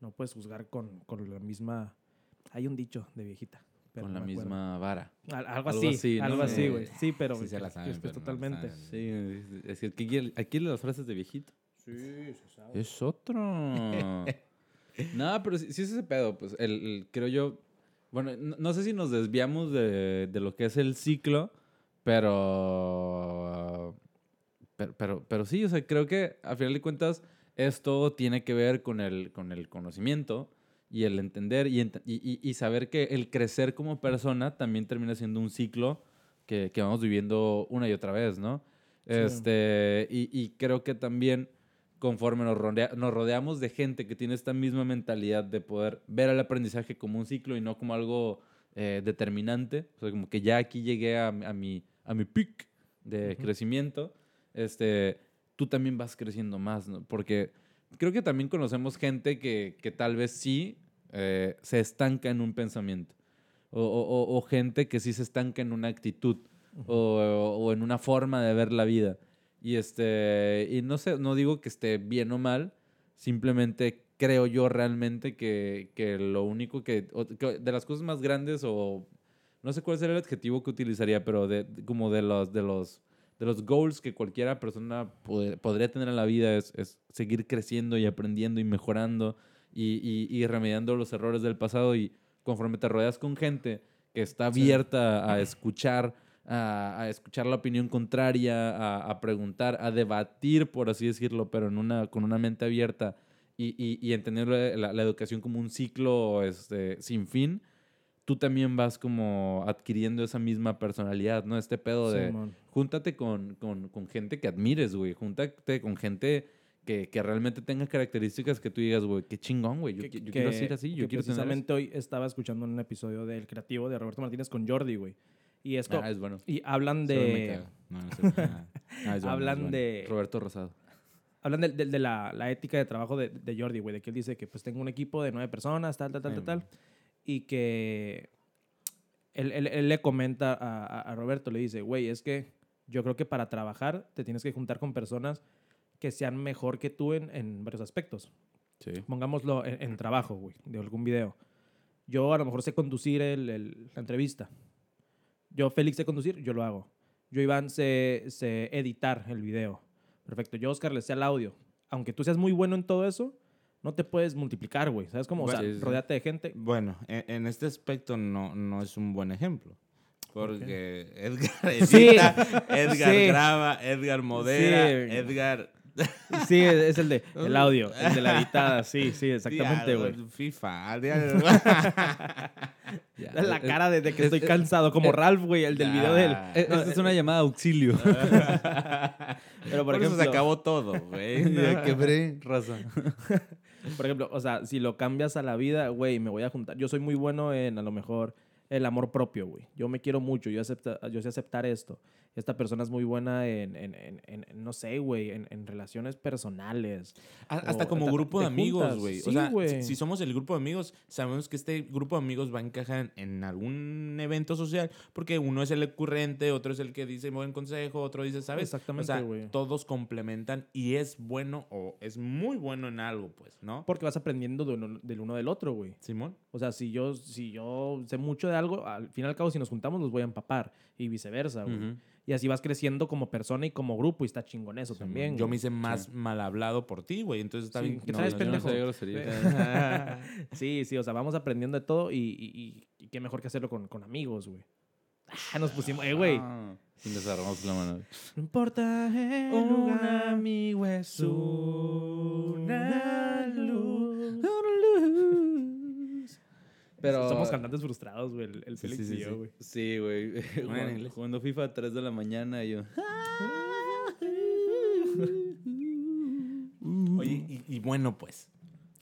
No puedes juzgar con, con la misma... Hay un dicho de viejita. pero Con no la misma vara. Al- algo Algo así, ¿no? algo así, Sí. güey. Sí, pero Sí se la saben, es pero no la totalmente. saben. Sí, es decir, que aquí, aquí las frases de viejito. Sí, se sabe. Es otro. no, pero sí, sí es ese pedo. Pues el, el- creo yo. Bueno, no, no sé si nos desviamos de, de lo que es el ciclo, pero, pero, pero, pero sí, o sea, creo que a final de cuentas esto tiene que ver con el, con el conocimiento y el entender y, ent- y, y- saber que el crecer como persona también termina siendo un ciclo que, que vamos viviendo una y otra vez, ¿no? Sí. Este, y, y creo que también conforme nos, rodea- nos rodeamos de gente que tiene esta misma mentalidad de poder ver el aprendizaje como un ciclo y no como algo eh, determinante, o sea, como que ya aquí llegué a, mi- a mi, a mi peak de crecimiento, este, tú también vas creciendo más, ¿no? Porque creo que también conocemos gente que, que tal vez sí eh, se estanca en un pensamiento. O, o- o- o gente que sí se estanca en una actitud. o, o en una forma de ver la vida. Y este. Y no sé, no digo que esté bien o mal. Simplemente creo yo realmente que, que lo único que, o- que De las cosas más grandes, o. No sé cuál sería el adjetivo que utilizaría, pero de, como de los. De los de los goals que cualquiera persona pod- podría tener en la vida es, es seguir creciendo y aprendiendo y mejorando y, y- y remediando los errores del pasado y conforme te rodeas con gente que está Sí. abierta a escuchar, a, a escuchar la opinión contraria, a, a preguntar, a debatir, por así decirlo, pero en una, con una mente abierta y, y, y entender la, la educación como un ciclo este, sin fin, tú también vas como adquiriendo esa misma personalidad, ¿no? Este pedo de Simón. júntate con, con, con gente que admires, güey. Júntate con gente que, que realmente tenga características que tú digas, güey, qué chingón, güey. Yo, Que- yo que- quiero ser así, yo quiero tener. Precisamente hoy estaba escuchando un episodio del creativo de Roberto Martínez con Jordi, güey. Y esto. Ah, es bueno. y hablan de. caga. No, no es cierto. Ah, ah, es bueno, es hablan bueno. de. Roberto Rosado. Hablan de, de- de la, la ética de trabajo de, de Jordi, güey. De que él dice que pues tengo un equipo de nueve personas, tal, tal, tal, Ay, tal, tal. Y que él, él- él le comenta a, a- a Roberto, le dice, güey, es que yo creo que para trabajar te tienes que juntar con personas que sean mejor que tú en, en varios aspectos. Sí. Pongámoslo en, en trabajo, güey, de algún video. Yo a lo mejor sé conducir el- el- la entrevista. Yo, Félix, sé conducir, yo lo hago. Yo, Iván, sé, sé editar el video. Perfecto. Yo, Oscar, le sé el audio. Aunque tú seas muy bueno en todo eso, no te puedes multiplicar, güey. ¿Sabes cómo? O sea, Bueno, sí, sí. rodeate de gente. Bueno, en, en este aspecto no, no es un buen ejemplo. ¿Por Porque Edgar Sí. edita, Edgar Sí. graba, Edgar modera, Sí. Edgar... Sí, es el de el audio, el de la editada. Sí, sí, exactamente, güey. FIFA, La eh, cara de, de que es- estoy es- cansado, como eh, Ralph, güey, el del video del... Ah. eh, Esta es una llamada de auxilio. Pero, Por, por, eso se ejemplo, acabó todo, güey. ya quebré, raza. por ejemplo, o sea, si lo cambias a la vida, güey, me voy a juntar. Yo soy muy bueno en, a lo mejor, el amor propio, güey. Yo me quiero mucho, yo, acepta, yo sé aceptar esto. Esta persona es muy buena en, en, en, no sé, güey, en, en relaciones personales. A- Hasta como grupo de amigos, güey. Sí, o sea, si, si somos el grupo de amigos, sabemos que este grupo de amigos va a encajar en algún evento social porque uno es el ocurrente, otro es el que dice buen consejo, otro dice, ¿sabes? Exactamente, O sea, güey. todos complementan y es bueno o es muy bueno en algo, pues, ¿no? Porque vas aprendiendo de uno- del uno del otro, güey. Simón. O sea, si yo, si yo sé mucho de algo, al fin y al cabo, si nos juntamos, los voy a empapar. Y viceversa, güey. Y así vas creciendo como persona y como grupo. Y está chingón eso también. Yo güey. me hice más mal hablado por ti, güey. Entonces está Sí, bien. ¿qué no, yo no pendejo? sé. Sí, sí, o sea, vamos aprendiendo de todo y, y- y- y qué mejor que hacerlo con, con amigos, güey. Ah, nos pusimos, eh, güey. Ah, y nos agarramos la mano. No importa el lugar, amigo es una luz. Pero Somos cantantes frustrados, güey, el, el Sí, Félix sí, y yo, sí. güey. Sí, güey. Bueno, en Jugando- FIFA a 3 de la mañana y yo. Oye, y, y bueno, pues.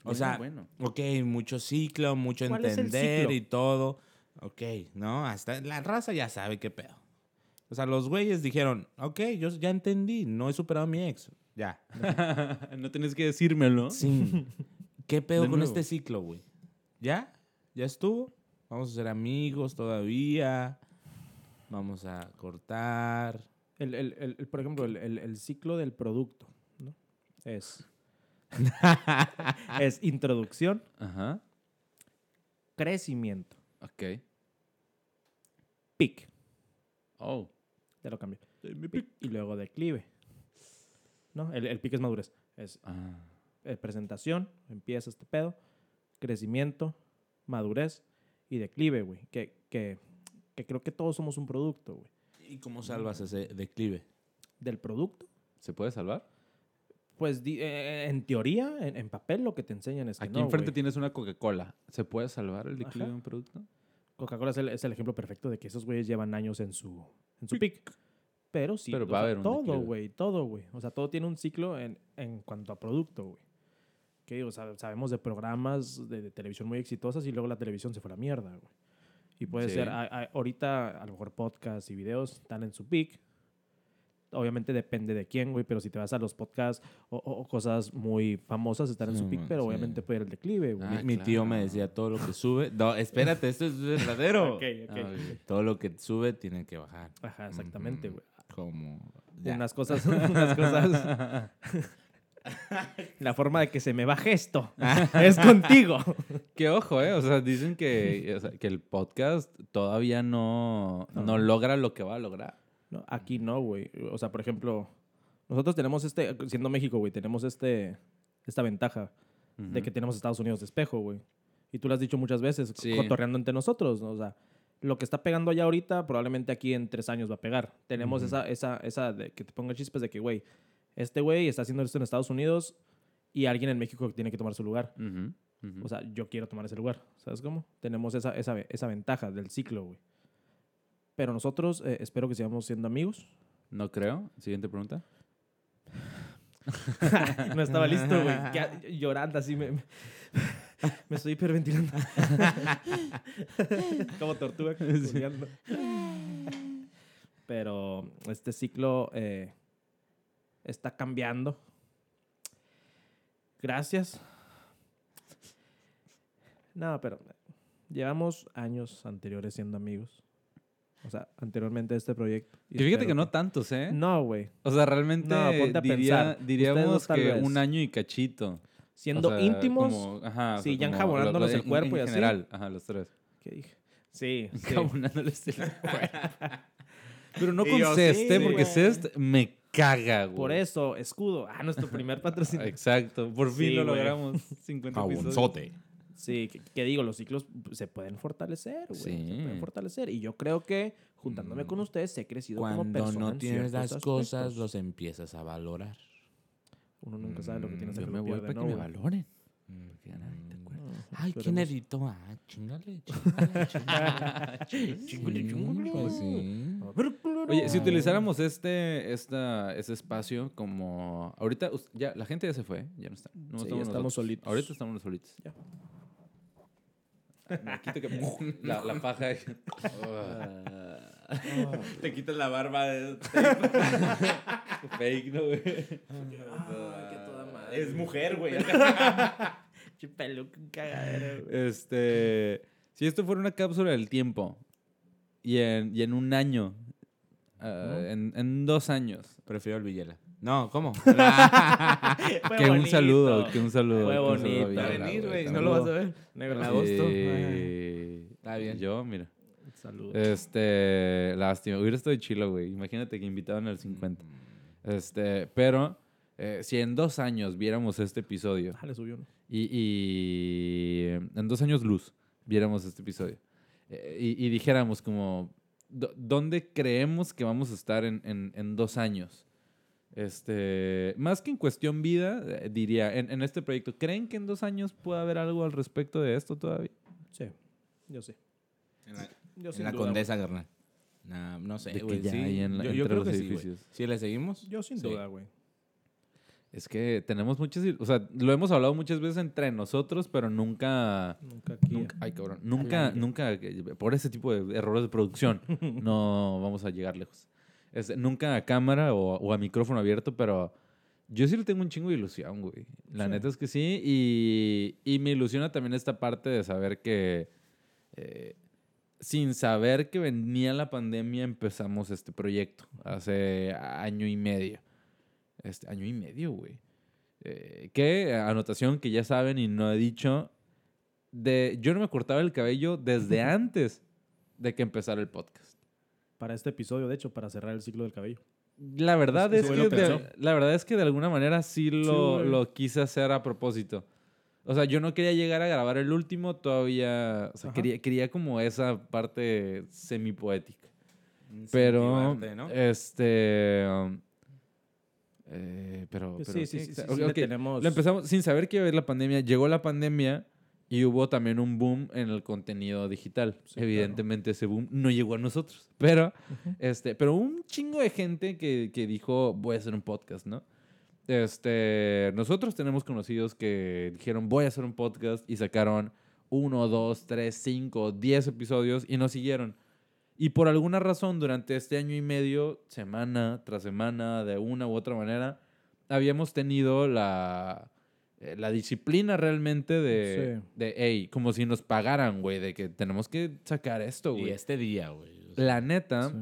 O Bueno, sea, bueno. ok, mucho ciclo, mucho ¿Cuál es el entender ciclo? y todo. Ok, ¿no? Hasta la raza ya sabe qué pedo. O sea, los güeyes dijeron, ok, yo ya entendí, no he superado a mi ex. Ya. no tienes que decírmelo. Sí. ¿Qué pedo De con nuevo. este ciclo, güey? ¿Ya? ¿Ya estuvo? Vamos a ser amigos todavía. Vamos a cortar. El, el- el- por ejemplo, el, ciclo del producto, ¿no? Es, es introducción, Ajá. crecimiento, Ok. pic. Oh. Ya lo cambié. Pic, Y luego declive. ¿No? El, el pic es madurez. Es Ah. eh, presentación, empieza este pedo, crecimiento, madurez y declive, güey. Que, que, que creo que todos somos un producto, güey. ¿Y cómo salvas ese declive? Del producto, ¿Se puede salvar? pues di- eh, en teoría, en, en papel, lo que te enseñan es que Aquí no, enfrente tienes una Coca-Cola. ¿Se puede salvar el declive Ajá. de un producto? Coca-Cola es el, es el ejemplo perfecto de que esos güeyes llevan años en su, en su pick. Pero sí, Pero o va a sea, haber un todo, güey, todo, güey. O sea, todo tiene un ciclo en, en cuanto a producto, güey. Que digo, sab- sabemos de programas de, de televisión muy exitosas y luego la televisión se fue a la mierda, güey. Y puede Sí. ser, a- a- ahorita a lo mejor podcasts y videos están en su pick. Obviamente depende de quién, güey, pero si te vas a los podcasts o, o- cosas muy famosas están en Sí, su pick, man, pero sí. obviamente puede ir el declive, güey. Ah, mi mi tío me decía todo lo que sube. No, espérate, esto es verdadero. Ah. Todo lo que sube tiene que bajar. Ajá, exactamente, güey. Como. ya. Unas cosas, unas cosas. La forma de que se me baje esto es contigo. Que ojo, ¿eh? O sea, dicen que, o sea, que el podcast todavía no, no logra lo que va a lograr. No, aquí no, güey. O sea, por ejemplo, nosotros tenemos este, siendo México, güey, tenemos este, esta ventaja de que tenemos Estados Unidos de espejo, güey. Y tú lo has dicho muchas veces, Sí. cotorreando entre nosotros, ¿no? O sea, lo que está pegando allá ahorita, probablemente aquí en tres años va a pegar. Tenemos esa, esa, esa de que te ponga chispas de que, güey, este güey está haciendo esto en Estados Unidos y alguien en México tiene que tomar su lugar. O sea, yo quiero tomar ese lugar. ¿Sabes cómo? Tenemos esa, esa, esa ventaja del ciclo, güey. Pero nosotros eh, espero que sigamos siendo amigos. no creo. Siguiente pregunta. no estaba listo, güey. Llorando así me, me, me estoy hiperventilando. Como tortuga. Pero este ciclo eh, está cambiando. Gracias. No, pero llevamos años anteriores siendo amigos. O sea, anteriormente a este proyecto. Y fíjate que no tantos, ¿eh? No, güey. O sea, realmente No, ponte a diría- pensar. Diríamos que vez. un año y cachito. Siendo O sea, íntimos. como- ajá, o sí, ya enjabonándonos el en- cuerpo en y así. general, ajá, los tres. ¿Qué dije? Sí, sí. Enjabonándoles el cuerpo. Pero no Y con yo, sí, ¿eh? Porque. Cest me caga, güey. Por eso, escudo. Ah, nuestro primer patrocinador. Exacto. Por fin Sí, lo güey. logramos. 50 episodios. Jabonzote. Sí, que, que digo, los ciclos se pueden fortalecer, güey. Se pueden fortalecer. Y yo creo que juntándome con ustedes he crecido como Cuando persona no en tienes las cosas, los empiezas a valorar. Uno nunca sabe lo que tienes Yo hasta que me voy para ¿no, que me valoren. Porque ya nadie te acuerda. No, Ay. ¿quién editó? Ah, chingale, chingale, chingale. Chíngale. pues sí. Culero. Oye, si utilizáramos este, esta, ese espacio como... Ahorita ya la gente ya se fue, ya no está. No Sí, estamos estamos nosotros. solitos. Ahorita estamos solitos. Ya. Me quito que la, la paja. Te quitas la barba de... Fake, ¿no, güey? Ay, qué toda madre. Es mujer, güey. Che peluca, un cagadero. Este, si esto fuera una cápsula del tiempo y en, y en un año, ah, en, en dos años, Prefiero el Villela. No, ¿cómo? Que un saludo, que un saludo. Fue que un saludo bonito. a Villela, venir, güey. No lo vas a ver. Negro En agosto. Eh, Está bien. Yo, mira. Saludos. Este, lástima. Hubiera estado chilo, güey. Imagínate que invitaban al 50. Este, pero eh, si en dos años viéramos este episodio Ah, le subió uno. Y, y en dos años luz viéramos este episodio eh, y, y dijéramos como, "¿Dó- ¿dónde creemos que vamos a estar en, en- en dos años? Este, más que en cuestión vida, eh, diría, en, en este proyecto, ¿creen que en dos años pueda haber algo al respecto de esto todavía? Sí, yo sé. En la, Yo en sin la duda, Condesa, carnal. Nah, no sé, güey. sí. yo, creo los que sí, güey. Si le seguimos. Yo sin Sí. duda, güey. Es que tenemos muchas, o sea, lo hemos hablado muchas veces entre nosotros, pero nunca, Nunca aquí. nunca, ay cabrón, nunca, nunca, eh, por ese tipo de errores de producción, no vamos a llegar lejos. Es, nunca a cámara o, o a micrófono abierto, pero yo sí le tengo un chingo de ilusión, güey. La Sí. neta es que sí, y, y me ilusiona también esta parte de saber que, eh, sin saber que venía la pandemia, empezamos este proyecto hace año y medio. Este, año y medio, güey. Eh, que, anotación que ya saben y no he dicho, de, yo no me cortaba el cabello desde antes de que empezara el podcast. Para este episodio, de hecho, para cerrar el ciclo del cabello. La verdad, es que de, la verdad es que de alguna manera sí lo, güey. lo quise hacer a propósito. O sea, yo no quería llegar a grabar el último todavía. O sea, quería, quería como esa parte semi-poética. Pero, Incentivarte, ¿no? este... um, eh, pero, pero sí, sí, sí, sí, ok, sí tenemos- Lo empezamos sin saber que iba a haber la pandemia. Llegó la pandemia y hubo también un boom en el contenido digital. Sí, claro. Evidentemente ese boom no llegó a nosotros. Pero, este, pero un chingo de gente que, que dijo, voy a hacer un podcast, ¿no? Este, nosotros tenemos conocidos que dijeron, voy a hacer un podcast y sacaron uno, dos, tres, cinco, diez episodios y no siguieron. Y por alguna razón, durante este año y medio, semana tras semana, de una u otra manera, habíamos tenido la, eh, la disciplina realmente de, Sí. de, hey, como si nos pagaran, güey, de que tenemos que sacar esto, Y güey. este día, güey. o sea, La neta Sí.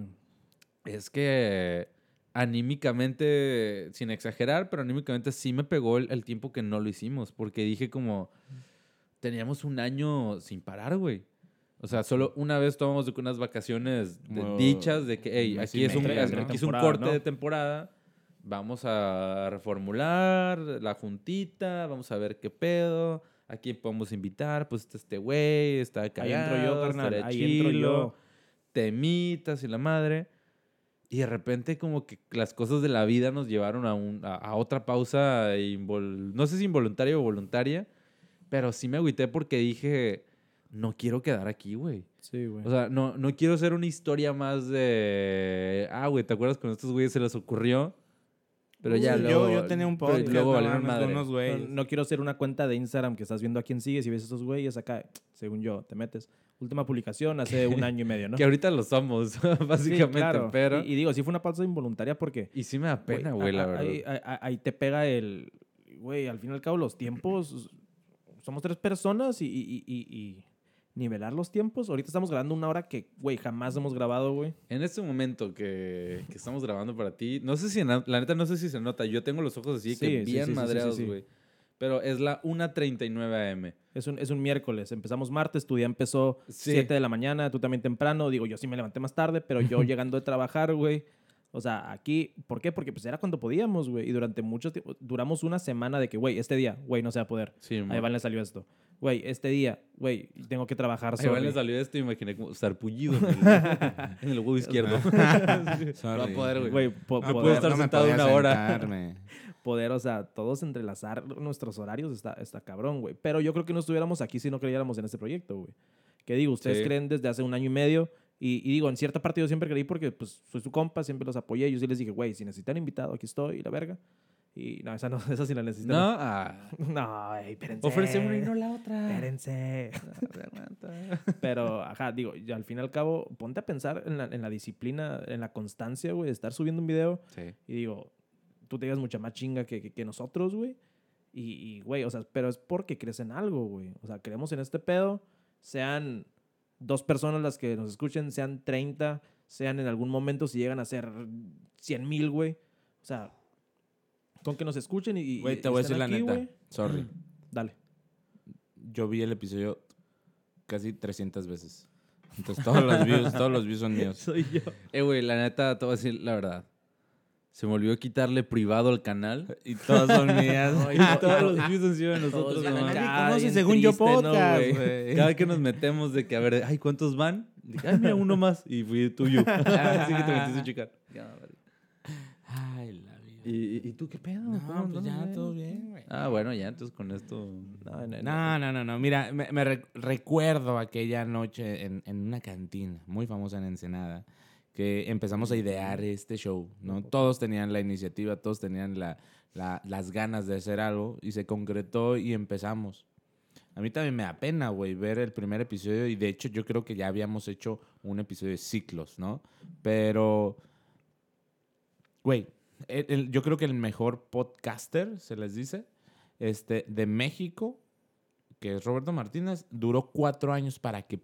es que anímicamente, sin exagerar, pero anímicamente sí me pegó el, el tiempo que no lo hicimos, porque dije como, teníamos un año sin parar, güey. O sea, solo una vez tomamos unas vacaciones de- dichas de que, hey, aquí y es un, aquí ¿no? es un corte ¿no? de temporada, vamos a reformular la juntita, vamos a ver qué pedo, a quién podemos invitar, pues está este güey, está Ahí cagado, entro yo, carnal. Ahí entro chilo yo. temitas y la madre. Y de repente como que las cosas de la vida nos llevaron a, un, a, a otra pausa, invol- no sé si involuntaria o voluntaria, pero sí me agüité porque dije, no quiero quedar aquí, güey. Sí, güey. O sea, no, no quiero ser una historia más de, ah, güey, ¿te acuerdas cuando a estos güeyes se les ocurrió? Pero ya yo- luego... yo tenía un podcast, luego no valieron madre. unos No, no quiero ser una cuenta de Instagram que estás viendo a quién sigues y ves esos güeyes acá, según yo, te metes. Última publicación hace un año y medio, ¿no? Que ahorita lo somos, Sí, básicamente, claro. pero... Y, y digo, sí fue una pausa involuntaria porque... Y sí me da pena, güey, la a- a- verdad. Ahí, ahí- ahí te pega el... Güey, al fin y al cabo los tiempos... Somos tres personas y, y- y- y nivelar los tiempos. Ahorita estamos grabando una hora que, güey, jamás hemos grabado, güey. En este momento que, que estamos grabando para ti, no sé si, la la neta no sé si se nota, yo tengo los ojos así Sí, que bien sí, sí, madreados, güey. Pero es la 1.39 am. Es un, es un miércoles. Empezamos martes, tu día empezó Sí. 7 de la mañana, tú también temprano. Digo, yo sí me levanté más tarde, pero yo llegando de trabajar, güey. O sea, aquí, ¿por qué? Porque pues era cuando podíamos, güey. Y durante mucho tiempo, duramos una semana de que, güey, este día, güey, no se va a poder. Sí, A. Iván le salió esto. Güey, este día, güey, tengo que trabajar A Iván le salió esto y imaginé como sarpullido en el, en el huevo izquierdo. No va a poder, güey. Güey, po- No poder, estar no sentado una hora. poder, o sea, todos entrelazar nuestros horarios está, está cabrón, güey. Pero yo creo que no estuviéramos aquí si no creyéramos en este proyecto, güey. Que digo, ustedes Sí. creen desde hace un año y medio. Y, y digo, en cierta parte yo siempre creí porque, pues, soy su compa, siempre los apoyé. Yo sí les dije, güey, si necesitan invitado, aquí estoy, y la verga. Y no, esa no, esa sí la necesitan. No, ah, No, ey, espérense. ofrece una y no la otra. Espérense. Pero, ajá, digo, y al fin y al cabo, ponte a pensar en la, en la disciplina, en la constancia, güey, de estar subiendo un video Sí. y digo, tú te digas mucha más chinga que, que, que nosotros, güey. Y, y, güey, o sea, pero es porque crees en algo, güey. O sea, creemos en este pedo, sean dos personas las que nos escuchen, sean 30, sean en algún momento si llegan a ser 100 mil, güey. O sea, con que nos escuchen y. Güey, te voy a decir la neta. Sorry. Dale. Yo vi el episodio casi 300 veces. Entonces todos los views, todos los views son míos. Soy yo. Eh, güey, la neta, te voy a decir la verdad. Se me olvidó quitarle privado al canal. Y todas son mías. No, y Y to- todos y los views han sido de todos nosotros, no mames. Ah, conoce según yo triste, ¿no, podcast, güey? güey. Cada que nos metemos de que, a ver, ay, ¿cuántos van? Dije, ay, mira, uno más. Y fui tuyo. Así que te metiste a checar. Ay, la vida. ¿Y, y, tú qué pedo? No, ¿Cómo pues ya, todo bien, güey. Ah, bueno, ya, entonces con esto... No, no, No, no, no, no. Mira, me, me re- recuerdo aquella noche en, en una cantina muy famosa en Ensenada que empezamos a idear este show, ¿no? Todos tenían la iniciativa, todos tenían la, la- las ganas de hacer algo y se concretó y empezamos. A mí también me da pena, güey, ver el primer episodio y de hecho yo creo que ya habíamos hecho un episodio de ciclos, ¿no? Pero, güey, yo creo que el mejor podcaster, se les dice, este, de México, que es Roberto Martínez, duró cuatro años para que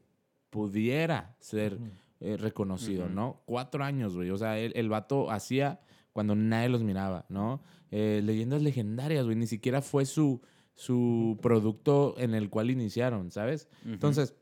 pudiera ser eh, reconocido. ¿no? Cuatro años, güey. O sea, el, el vato hacía cuando nadie los miraba, ¿no? Eh, leyendas legendarias, güey. Ni siquiera fue su, su producto en el cual iniciaron, ¿sabes? Entonces,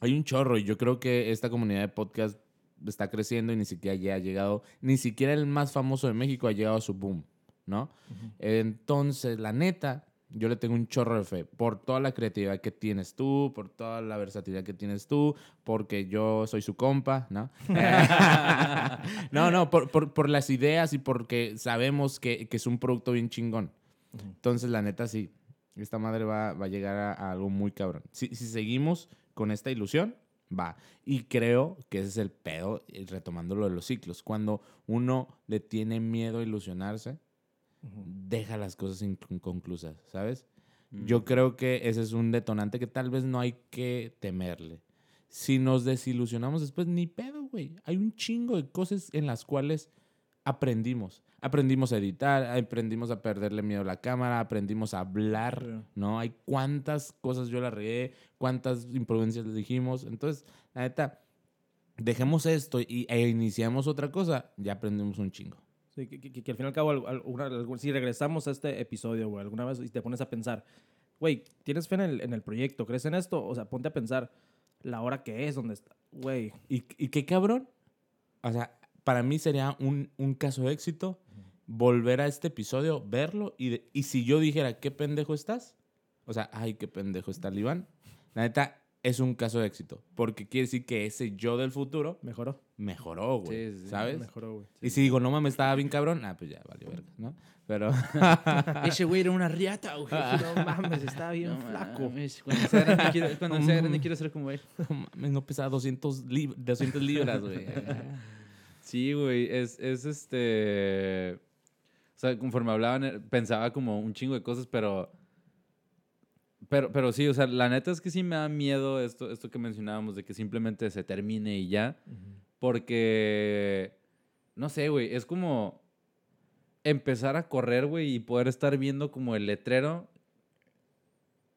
hay un chorro y yo creo que esta comunidad de podcast está creciendo y ni siquiera ya ha llegado, ni siquiera el más famoso de México ha llegado a su boom, ¿no? Entonces, la neta, Yo le tengo un chorro de fe por toda la creatividad que tienes tú, por toda la versatilidad que tienes tú, porque yo soy su compa, ¿no? no, no, por, por- por las ideas y porque sabemos que, que es un producto bien chingón. Entonces, la neta, sí, esta madre va, va a llegar a, a algo muy cabrón. Si, si seguimos con esta ilusión, va. Y creo que ese es el pedo, y retomando lo de los ciclos. Cuando uno le tiene miedo a ilusionarse, deja las cosas inconclusas, ¿sabes? Yo creo que ese es un detonante que tal vez no hay que temerle. Si nos desilusionamos después, ni pedo, güey. Hay un chingo de cosas en las cuales aprendimos. Aprendimos a editar, aprendimos a perderle miedo a la cámara, aprendimos a hablar. ¿no? Hay cuántas cosas yo la regué, cuántas imprudencias le dijimos. Entonces, la neta, dejemos esto y, e iniciamos otra cosa, ya aprendimos un chingo. Sí, que, que- que al fin y al cabo, al- alguna- algún- si regresamos a este episodio, güey, alguna vez y te pones a pensar, güey, ¿tienes fe en el, en el proyecto? ¿Crees en esto? O sea, ponte a pensar la hora que es, donde está, güey. ¿Y, y qué cabrón? O sea, para mí sería un, un caso de éxito volver a este episodio, verlo y, de- y si yo dijera, ¿qué pendejo estás? O sea, ay, qué pendejo está el Iván. La neta, es un caso de éxito. Porque quiere decir que ese yo del futuro Mejoró. mejoró, güey. Sí, sí. ¿Sabes? Mejoró, güey. Y si digo, no mames, estaba bien cabrón, ah, pues ya, valió verga, ¿no? Pero, Ese güey era una riata, güey. No mames, está bien No flaco. mames, Cuando sea grande quiero, cuando sea grande quiero ser como él. no mames, no pesaba 200, lib- 200 libras, güey. Sí, güey, es, es este... O sea, conforme hablaban, eh, pensaba como un chingo de cosas, pero... Pero, pero sí, o sea, la neta es que sí me da miedo esto, esto que mencionábamos, de que simplemente se termine y ya. Porque... No sé, güey, es como empezar a correr, güey, y poder estar viendo como el letrero.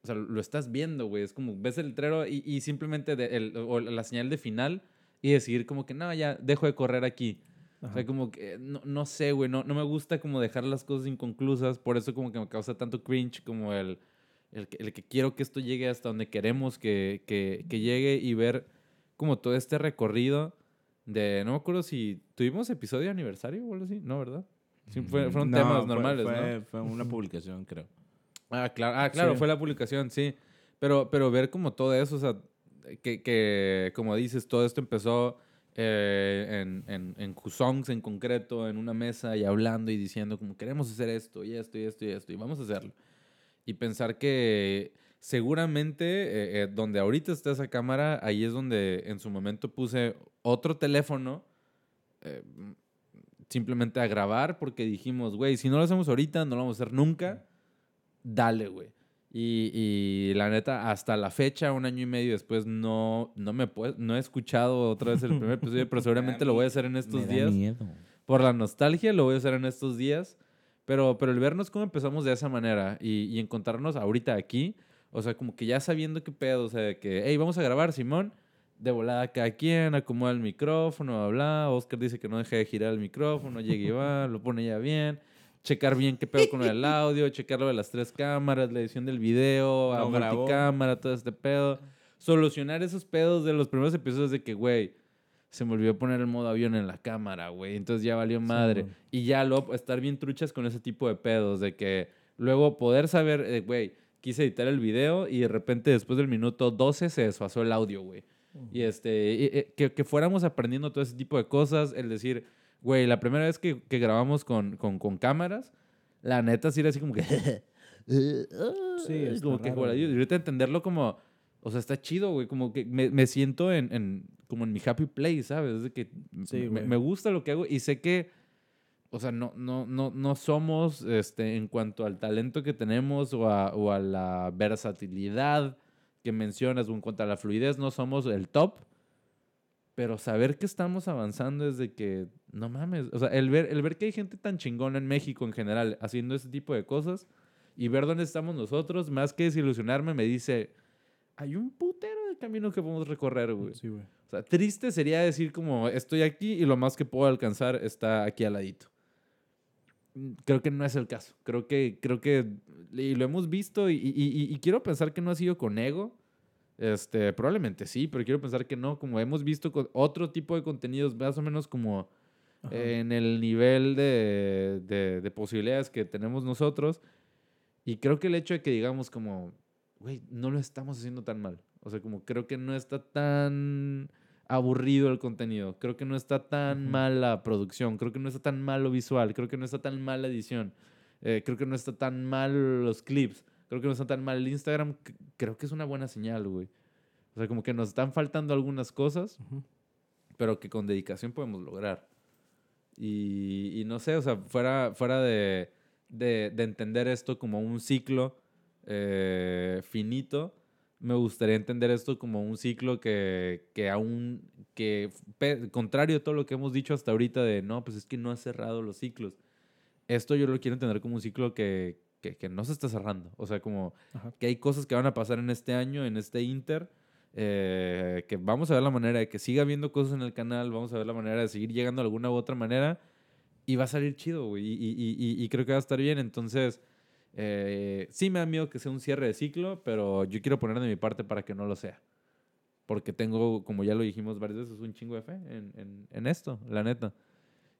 O sea, lo estás viendo, güey. Es como ves el letrero y, y simplemente de- el- o la señal de final y decidir como que no, ya dejo de correr aquí. O sea, como que no, no sé, güey. No, no me gusta como dejar las cosas inconclusas. Por eso como que me causa tanto cringe como el, el, que, el que quiero que esto llegue hasta donde queremos que, que, que llegue y ver como todo este recorrido de... No me acuerdo si tuvimos episodio de aniversario o algo así. No, ¿verdad? Sí, fue- fueron No, temas fue- normales, fue, ¿no? Fue una publicación, creo. Ah, claro, ah, claro Sí. fue la publicación, sí. Pero, pero ver como todo eso, o sea, que, que como dices, todo esto empezó eh, en, en, en Kusongs en concreto, en una mesa y hablando y diciendo como queremos hacer esto y esto y esto y esto y vamos a hacerlo. Y pensar que seguramente eh, eh, donde ahorita está esa cámara, ahí es donde en su momento puse otro teléfono. eh, simplemente a grabar porque dijimos, güey, si no lo hacemos ahorita, no lo vamos a hacer nunca dale, güey. Y, y la neta, hasta la fecha, un año y medio después, no, no me puedo, no he escuchado otra vez el primer episodio, pero seguramente lo voy a hacer en estos Me da días. miedo. Por la nostalgia, lo voy a hacer en estos días. Pero, pero el vernos cómo empezamos de esa manera y, y encontrarnos ahorita aquí, o sea, como que ya sabiendo qué pedo, o sea, de que, hey, vamos a grabar, Simón, de volada cada quien, acomoda el micrófono, habla, Oscar dice que no deje de girar el micrófono, llega y va, lo pone ya bien, checar bien qué pedo con el audio, checar lo de las tres cámaras, la edición del video, a grabó. multicámara, todo este pedo. Solucionar esos pedos de los primeros episodios de que, güey, se me olvidó poner el modo avión en la cámara, güey. Entonces ya valió madre. y ya luego estar bien truchas con ese tipo de pedos, de que luego poder saber, eh, güey, quise editar el video y de repente después del minuto 12 se desfasó el audio, güey. Y este, y- y- que, que fuéramos aprendiendo todo ese tipo de cosas, el decir, güey, la primera vez que, que grabamos con, con, con cámaras, la neta sí era así como que... Sí, está como que güey. ahorita entenderlo como, o sea, está chido, güey, como que me, me siento en, en- como en mi happy place, ¿sabes? Es de que Sí, me, me gusta lo que hago y sé que, o sea, no, no, no, no somos, este, en cuanto al talento que tenemos o a, o a la versatilidad que mencionas o en cuanto a la fluidez, no somos el top. Pero saber que estamos avanzando es de que, no mames, o sea, el ver, el ver que hay gente tan chingona en México en general haciendo ese tipo de cosas y ver dónde estamos nosotros, más que desilusionarme, me dice, hay un putero de camino que podemos recorrer, güey. Sí, güey. O sea, triste sería decir como, estoy aquí y lo más que puedo alcanzar está aquí al ladito. Creo que no es el caso. Creo que, creo que, y lo hemos visto y, y- y- y quiero pensar que no ha sido con ego. Este, probablemente sí, pero quiero pensar que no. Como hemos visto con otro tipo de contenidos, más o menos como en el nivel de, de- de posibilidades que tenemos nosotros, Y creo que el hecho de que digamos como, güey, no lo estamos haciendo tan mal. O sea, como creo que no está tan aburrido el contenido. Creo que no está tan mal la producción. Creo que no está tan mal lo visual. Creo que no está tan mal la edición. eh, creo que no está tan mal los clips. Creo que no está tan mal el Instagram. Creo que es una buena señal, güey. O sea, como que nos están faltando algunas cosas, pero que con dedicación podemos lograr. Y, y no sé, o sea, fuera, fuera de, de, de entender esto como un ciclo eh, finito, me gustaría entender esto como un ciclo que, que aún, que contrario a todo lo que hemos dicho hasta ahorita de, no, pues es que no ha cerrado los ciclos. Esto yo lo quiero entender como un ciclo que, que, que no se está cerrando. O sea, como Ajá. que hay cosas que van a pasar en este año, en este Inter, eh, que vamos a ver la manera de que siga habiendo cosas en el canal, vamos a ver la manera de seguir llegando de alguna u otra manera y va a salir chido, güey. Y, y- y- y- y creo que va a estar bien. Entonces, eh, sí me da miedo que sea un cierre de ciclo, pero yo quiero poner de mi parte para que no lo sea. Porque tengo, como ya lo dijimos varias veces, un chingo de fe en, en- en esto, la neta.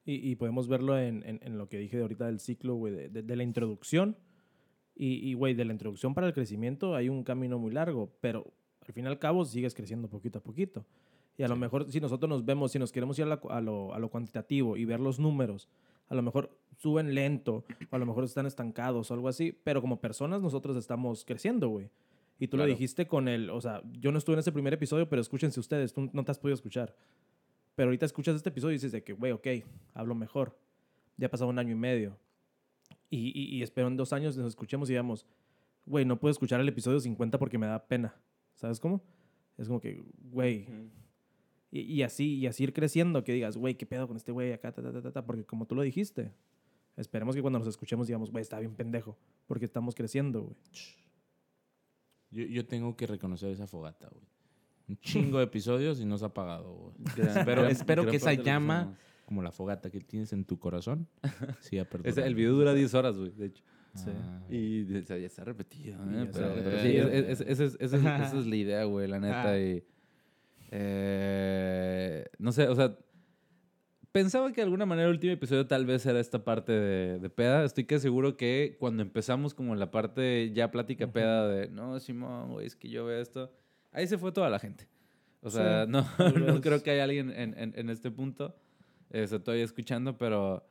Y, y podemos verlo en, en- lo que dije de ahorita del ciclo, güey, de, de- de la introducción. Y, güey, de la introducción para el crecimiento hay un camino muy largo, pero al fin y al cabo sigues creciendo poquito a poquito. Y a lo Sí. mejor si nosotros nos vemos, si nos queremos ir a, la- a lo, a lo cuantitativo y ver los números, a lo mejor suben lento, o a lo mejor están estancados o algo así, pero como personas nosotros estamos creciendo, güey. Y tú lo Claro. dijiste con el, o sea, yo no estuve en ese primer episodio, pero escúchense ustedes, tú no te has podido escuchar. Pero ahorita escuchas este episodio y dices de que, güey, ok, hablo mejor. Ya ha pasado un año y medio. Y, y, y espero en dos años nos escuchemos y digamos, güey, no puedo escuchar el episodio 50 porque me da pena. ¿Sabes cómo? Es como que, güey. Y, y así, y así ir creciendo, que digas, güey, ¿qué pedo con este güey acá? Ta, ta, ta, ta", porque como tú lo dijiste, esperemos que cuando nos escuchemos digamos, güey, está bien pendejo, porque estamos creciendo, güey. Yo, yo tengo que reconocer esa fogata, güey. Un chingo de episodios y no se ha apagado, güey. Espero, que esa llama, como la fogata que tienes en tu corazón, siga perdurando. el video dura 10 horas, güey, de hecho. Sí. Ah, Y o sea, ya está repetido, Y ¿eh? ya Pero, está pero sí, repetido. es- es- es- esa es, la idea, güey, la neta. Ah. Y, eh, no sé, o sea, pensaba que de alguna manera el último episodio tal vez era esta parte de, de peda. Estoy que seguro que cuando empezamos como en la parte ya plática peda de, no, Simón, güey, es que yo veo esto. Ahí se fue toda la gente. O Sí, sea, no, no creo que haya alguien en, en- en este punto. Se todavía escuchando, pero...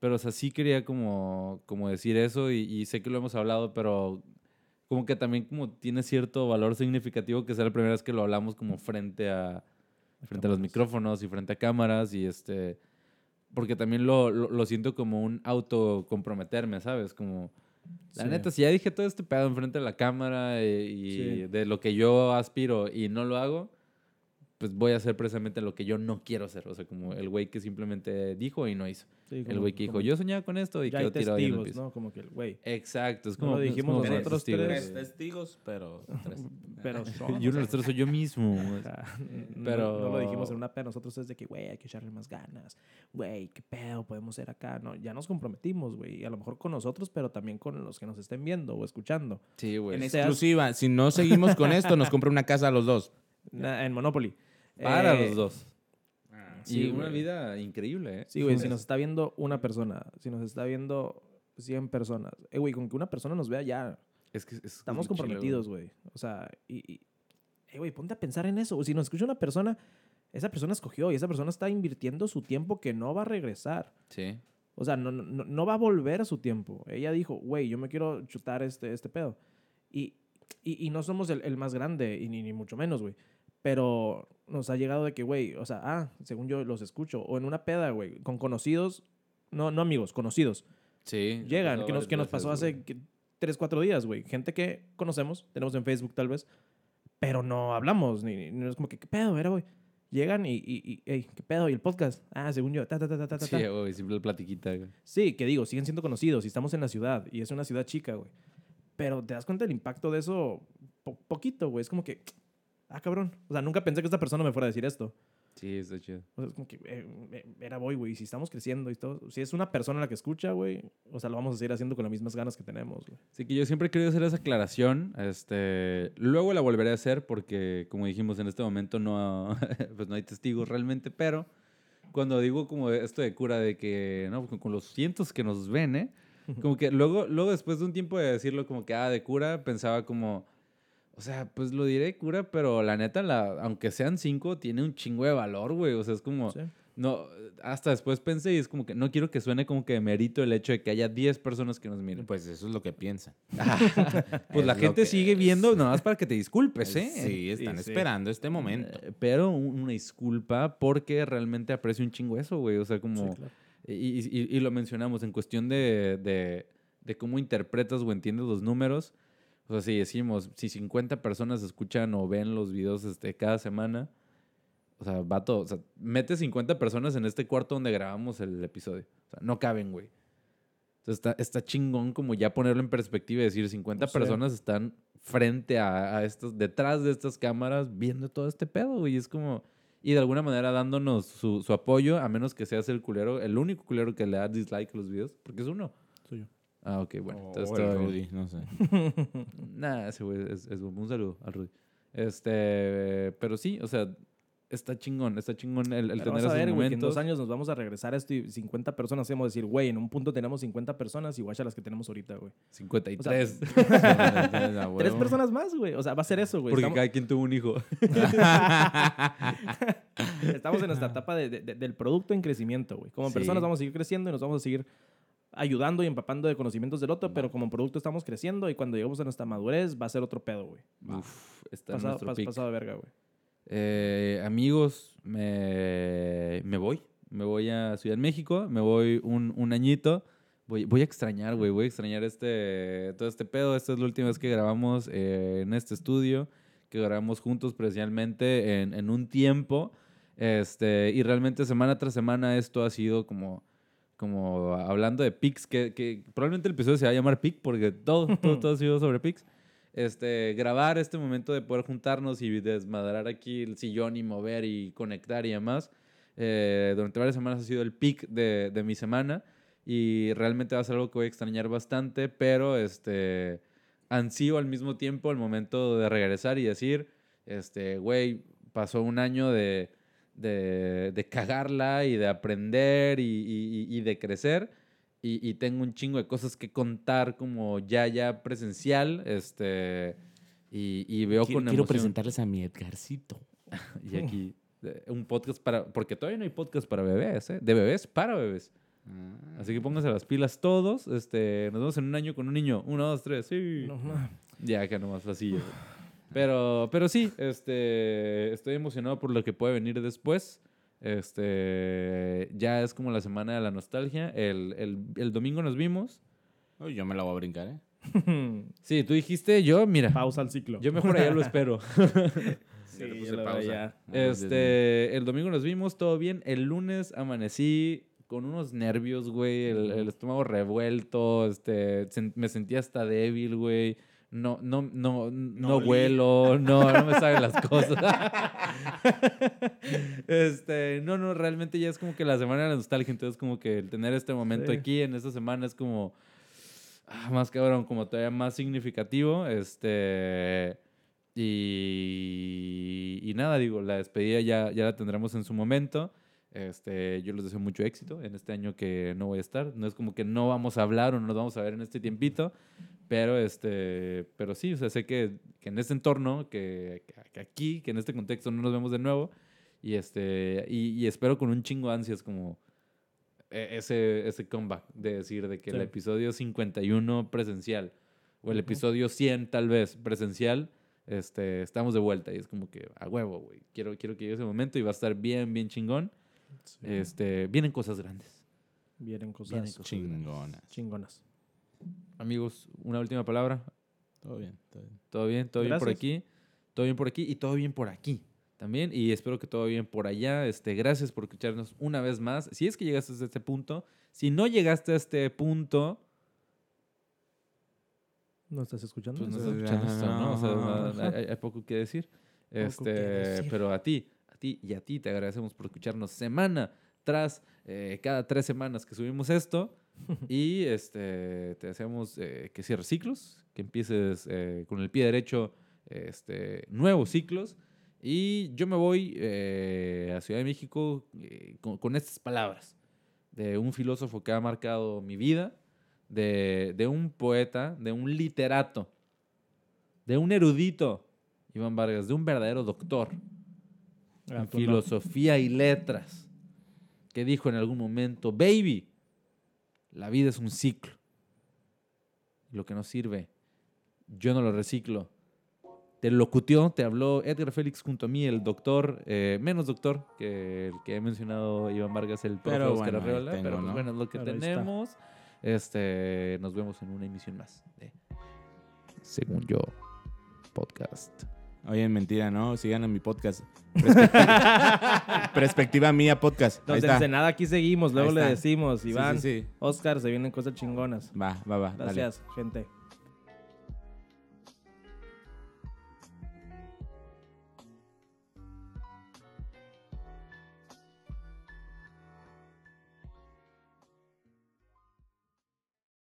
Pero, o sea, sí quería como, como decir eso y, y sé que lo hemos hablado, pero como que también como tiene cierto valor significativo que sea la primera vez que lo hablamos como frente a, frente a los micrófonos y frente a cámaras y este... Porque también lo, lo, lo siento como un auto comprometerme, ¿sabes? Como... La Sí. neta, si ya dije todo este pedo enfrente de la cámara y, y Sí. de lo que yo aspiro y no lo hago, pues voy a hacer precisamente lo que yo no quiero hacer. O sea, como el güey que simplemente dijo y no hizo. Sí, El güey que dijo, yo soñaba con esto y ya hay quedó tirado ahí en el testigos, piso. ¿no? Como que el güey. Exacto, es No como lo es dijimos como nosotros tres testigos. tres. Testigos, pero tres. Pero Y uno de los tres soy yo mismo. No- Pero- No, lo dijimos en una pena. Nosotros es de que, güey, hay que echarle más ganas. Güey, qué pedo, podemos ser acá. No, ya nos comprometimos, güey. A lo mejor con nosotros, pero también con los que nos estén viendo o escuchando. Sí, güey. En seas- exclusiva, si no seguimos con esto, nos compra una casa a los dos. Na- En Monopoly. Para Eh, los dos. sí, y una güey. vida increíble, ¿eh? Sí, güey, si nos está viendo una persona, si nos está viendo 100 personas. Eh, güey, con que una persona nos vea ya, Es que es- es estamos chilo, comprometidos, güey. O sea, y, y- eh, güey, ponte a pensar en eso. Si nos escucha una persona, esa persona escogió y esa persona está invirtiendo su tiempo que no va a regresar. Sí. O sea, no, no, no va a volver a su tiempo. Ella dijo, güey, yo me quiero chutar este, este pedo. Y, y, y no somos el, el más grande, y ni, ni mucho menos, güey. Pero nos ha llegado de que, güey, o sea, ah, según yo los escucho. O en una peda, güey, con conocidos, no, no amigos, conocidos. Sí. Llegan, que nos, que nos pasó hace que- tres, cuatro días, güey. Gente que conocemos, tenemos en Facebook tal vez, pero no hablamos, ni, ni- es como que, ¿qué pedo? Era, güey. Llegan y, y, y, hey, ¿qué pedo? ¿Y el podcast? Ah, según yo, ta, ta, ta, ta, ta, ta. Sí, güey, simple platiquita, güey. Sí, que digo, siguen siendo conocidos y estamos en la ciudad y es una ciudad chica, güey. Pero te das cuenta del impacto de eso po- poquito, güey. Es como que, ah, cabrón. O sea, nunca pensé que esta persona me fuera a decir esto. Sí, está chido. O sea, es como que, eh, eh, era voy, güey. Si estamos creciendo y todo, si es una persona la que escucha, güey, o sea, lo vamos a seguir haciendo con las mismas ganas que tenemos, güey. Así que yo siempre he querido hacer esa aclaración. Este, luego la volveré a hacer porque, como dijimos, en este momento no, pues no hay testigos realmente, pero cuando digo como esto de cura de que, no, con, con los cientos que nos ven, ¿eh? como que luego, luego después de un tiempo de decirlo como que, ah, de cura, pensaba como, o sea, pues lo diré cura, pero la neta, la, aunque sean cinco, tiene un chingo de valor, güey. O sea, es como, Sí. no, hasta después pensé y es como que no quiero que suene como que merito el hecho de que haya 10 personas que nos miren. Pues eso es lo que piensan. Pues Es la gente sigue es. viendo, nada más para que te disculpes, ¿eh? Sí, están Sí, sí. esperando este momento. Eh, Pero un- una disculpa porque realmente aprecio un chingo eso, güey. O sea, como... Sí, claro. y, y- y- y lo mencionamos en cuestión de, de, de cómo interpretas o entiendes los números. O sea, si decimos, si 50 personas escuchan o ven los videos este, cada semana, o sea, va todo. O sea, mete 50 personas en este cuarto donde grabamos el episodio. O sea, no caben, güey. Entonces está, está chingón como ya ponerlo en perspectiva y decir 50 Sí. personas están frente a, a estos, detrás de estas cámaras viendo todo este pedo, güey. Y es como, y de alguna manera dándonos su, su apoyo, a menos que seas el culero, el único culero que le da dislike a los videos, porque es uno. Soy yo. Ah, ok, bueno. O entonces el todo bien. Rudy, no sé. Nah, ese güey es, es un saludo al Rudy. Este, pero sí, o sea, está chingón, está chingón el, el Pero tener vas a esos ver, güey, que en dos años nos vamos a regresar a esto y 50 personas hacemos decir, güey, en un punto tenemos 50 personas igual a las que tenemos ahorita, güey. 53. Tres personas más, güey. O sea, va a ser eso, güey. porque Estamos, cada quien tuvo un hijo. estamos en nuestra etapa de- de- de- del producto en crecimiento, güey. Como Sí. personas vamos a seguir creciendo y nos vamos a seguir ayudando y empapando de conocimientos del otro, pero como producto estamos creciendo y cuando lleguemos a nuestra madurez va a ser otro pedo, güey. Uf, está Pasado, nuestro pas- pick. pasado de verga, güey. Eh, amigos, me, me voy. Me voy a Ciudad de México, me voy un, un añito. Voy, voy a extrañar, güey, voy a extrañar este, todo este pedo. Esta es la última vez que grabamos eh, en este estudio, que grabamos juntos presencialmente en, en un tiempo. Este, y realmente semana tras semana esto ha sido como, como hablando de pics, que, que probablemente el episodio se va a llamar pic, porque todo, todo, todo ha sido sobre pics este, grabar este momento de poder juntarnos y desmadrar aquí el sillón y mover y conectar y demás. eh, durante varias semanas ha sido el pic de, de mi semana y realmente va a ser algo que voy a extrañar bastante, pero este, ansío al mismo tiempo el momento de regresar y decir, este, güey, pasó un año de, de, de cagarla y de aprender y, y- y- de crecer y, y tengo un chingo de cosas que contar como ya, ya presencial, este, y, y veo Quiero, con quiero emoción. presentarles a mi Edgarcito. Y aquí, eh, un podcast para, porque todavía no hay podcast para bebés, ¿eh? De bebés para bebés. Así que pónganse las pilas todos, este, nos vemos en un año con un niño, uno, dos, tres, sí. No, ma. Ya, que nomás así. Pero, pero sí, este, estoy emocionado por lo que puede venir después. Este, ya es como la semana de la nostalgia. El, el, el domingo nos vimos. Uy, yo me la voy a brincar, ¿eh? Sí, tú dijiste, yo, mira, Pausa al ciclo. yo mejor allá lo espero. sí, yo puse pausa. ya. Este, el domingo nos vimos, todo bien. El lunes amanecí con unos nervios, güey, el, el estómago revuelto, este, sen- me sentía hasta débil, güey. No, no, no, no, vuelo, no, no me saben las cosas. este, no, no, realmente ya es como que la semana de la nostalgia, entonces como que el tener este momento aquí en esta semana es como ah, más cabrón, como todavía más significativo, este y, y nada, digo, la despedida ya, ya la tendremos en su momento. Este, yo les deseo mucho éxito en este año que no voy a estar. No es como que no vamos a hablar o no nos vamos a ver en este tiempito, pero, este, pero sí, o sea, sé que, que en este entorno, que, que aquí, que en este contexto no nos vemos de nuevo. Y, este, y, y espero con un chingo de ansias como e- ese, ese comeback de decir de que el episodio 51 presencial o el episodio 100 tal vez presencial, este, estamos de vuelta y es como que a huevo, güey. Quiero, quiero que llegue ese momento y va a estar bien, bien chingón. Sí. Este, vienen cosas grandes. Vienen cosas Vienen cosas Chingonas. chingonas. Amigos, una última palabra. Todo bien, todo bien. Todo bien, todo bien por aquí. Todo bien por aquí y todo bien por aquí también. Y espero que todo bien por allá. Este, gracias por escucharnos una vez más. Si es que llegaste hasta este punto, si no llegaste a este punto, ¿No estás escuchando? pues no estás escuchando esto, ¿no? O sea, Ajá. hay, hay poco que decir. que Este, decir. pero a ti, a ti y a ti te agradecemos por escucharnos semana tras eh, cada tres semanas que subimos esto. y este, te deseamos eh, que cierres ciclos, que empieces eh, con el pie derecho este, nuevos ciclos. Y yo me voy eh, a Ciudad de México con, con estas palabras de un filósofo que ha marcado mi vida, de, de un poeta, de un literato, de un erudito, Iván Vargas, de un verdadero doctor Ah, en no. filosofía y letras, que dijo en algún momento, baby, la vida es un ciclo. Lo que no sirve, yo no lo reciclo. Te locutió, te habló Edgar Félix junto a mí, el doctor, eh, menos doctor que el que he mencionado Iván Vargas, el profe Pero Oscar bueno, ahí Arreola, tengo, pero pues ¿no? bueno, es lo que Pero tenemos. Este, nos vemos en una emisión más de Según yo, podcast. Oye, mentira, ¿no? Sigan en mi podcast. Perspectiva, Perspectiva mía podcast. Ahí de está. Ensenada aquí seguimos, luego Ahí le está. decimos, Iván, sí, sí. Oscar, se vienen cosas chingonas. Va, va, va. dale. Gracias, gente.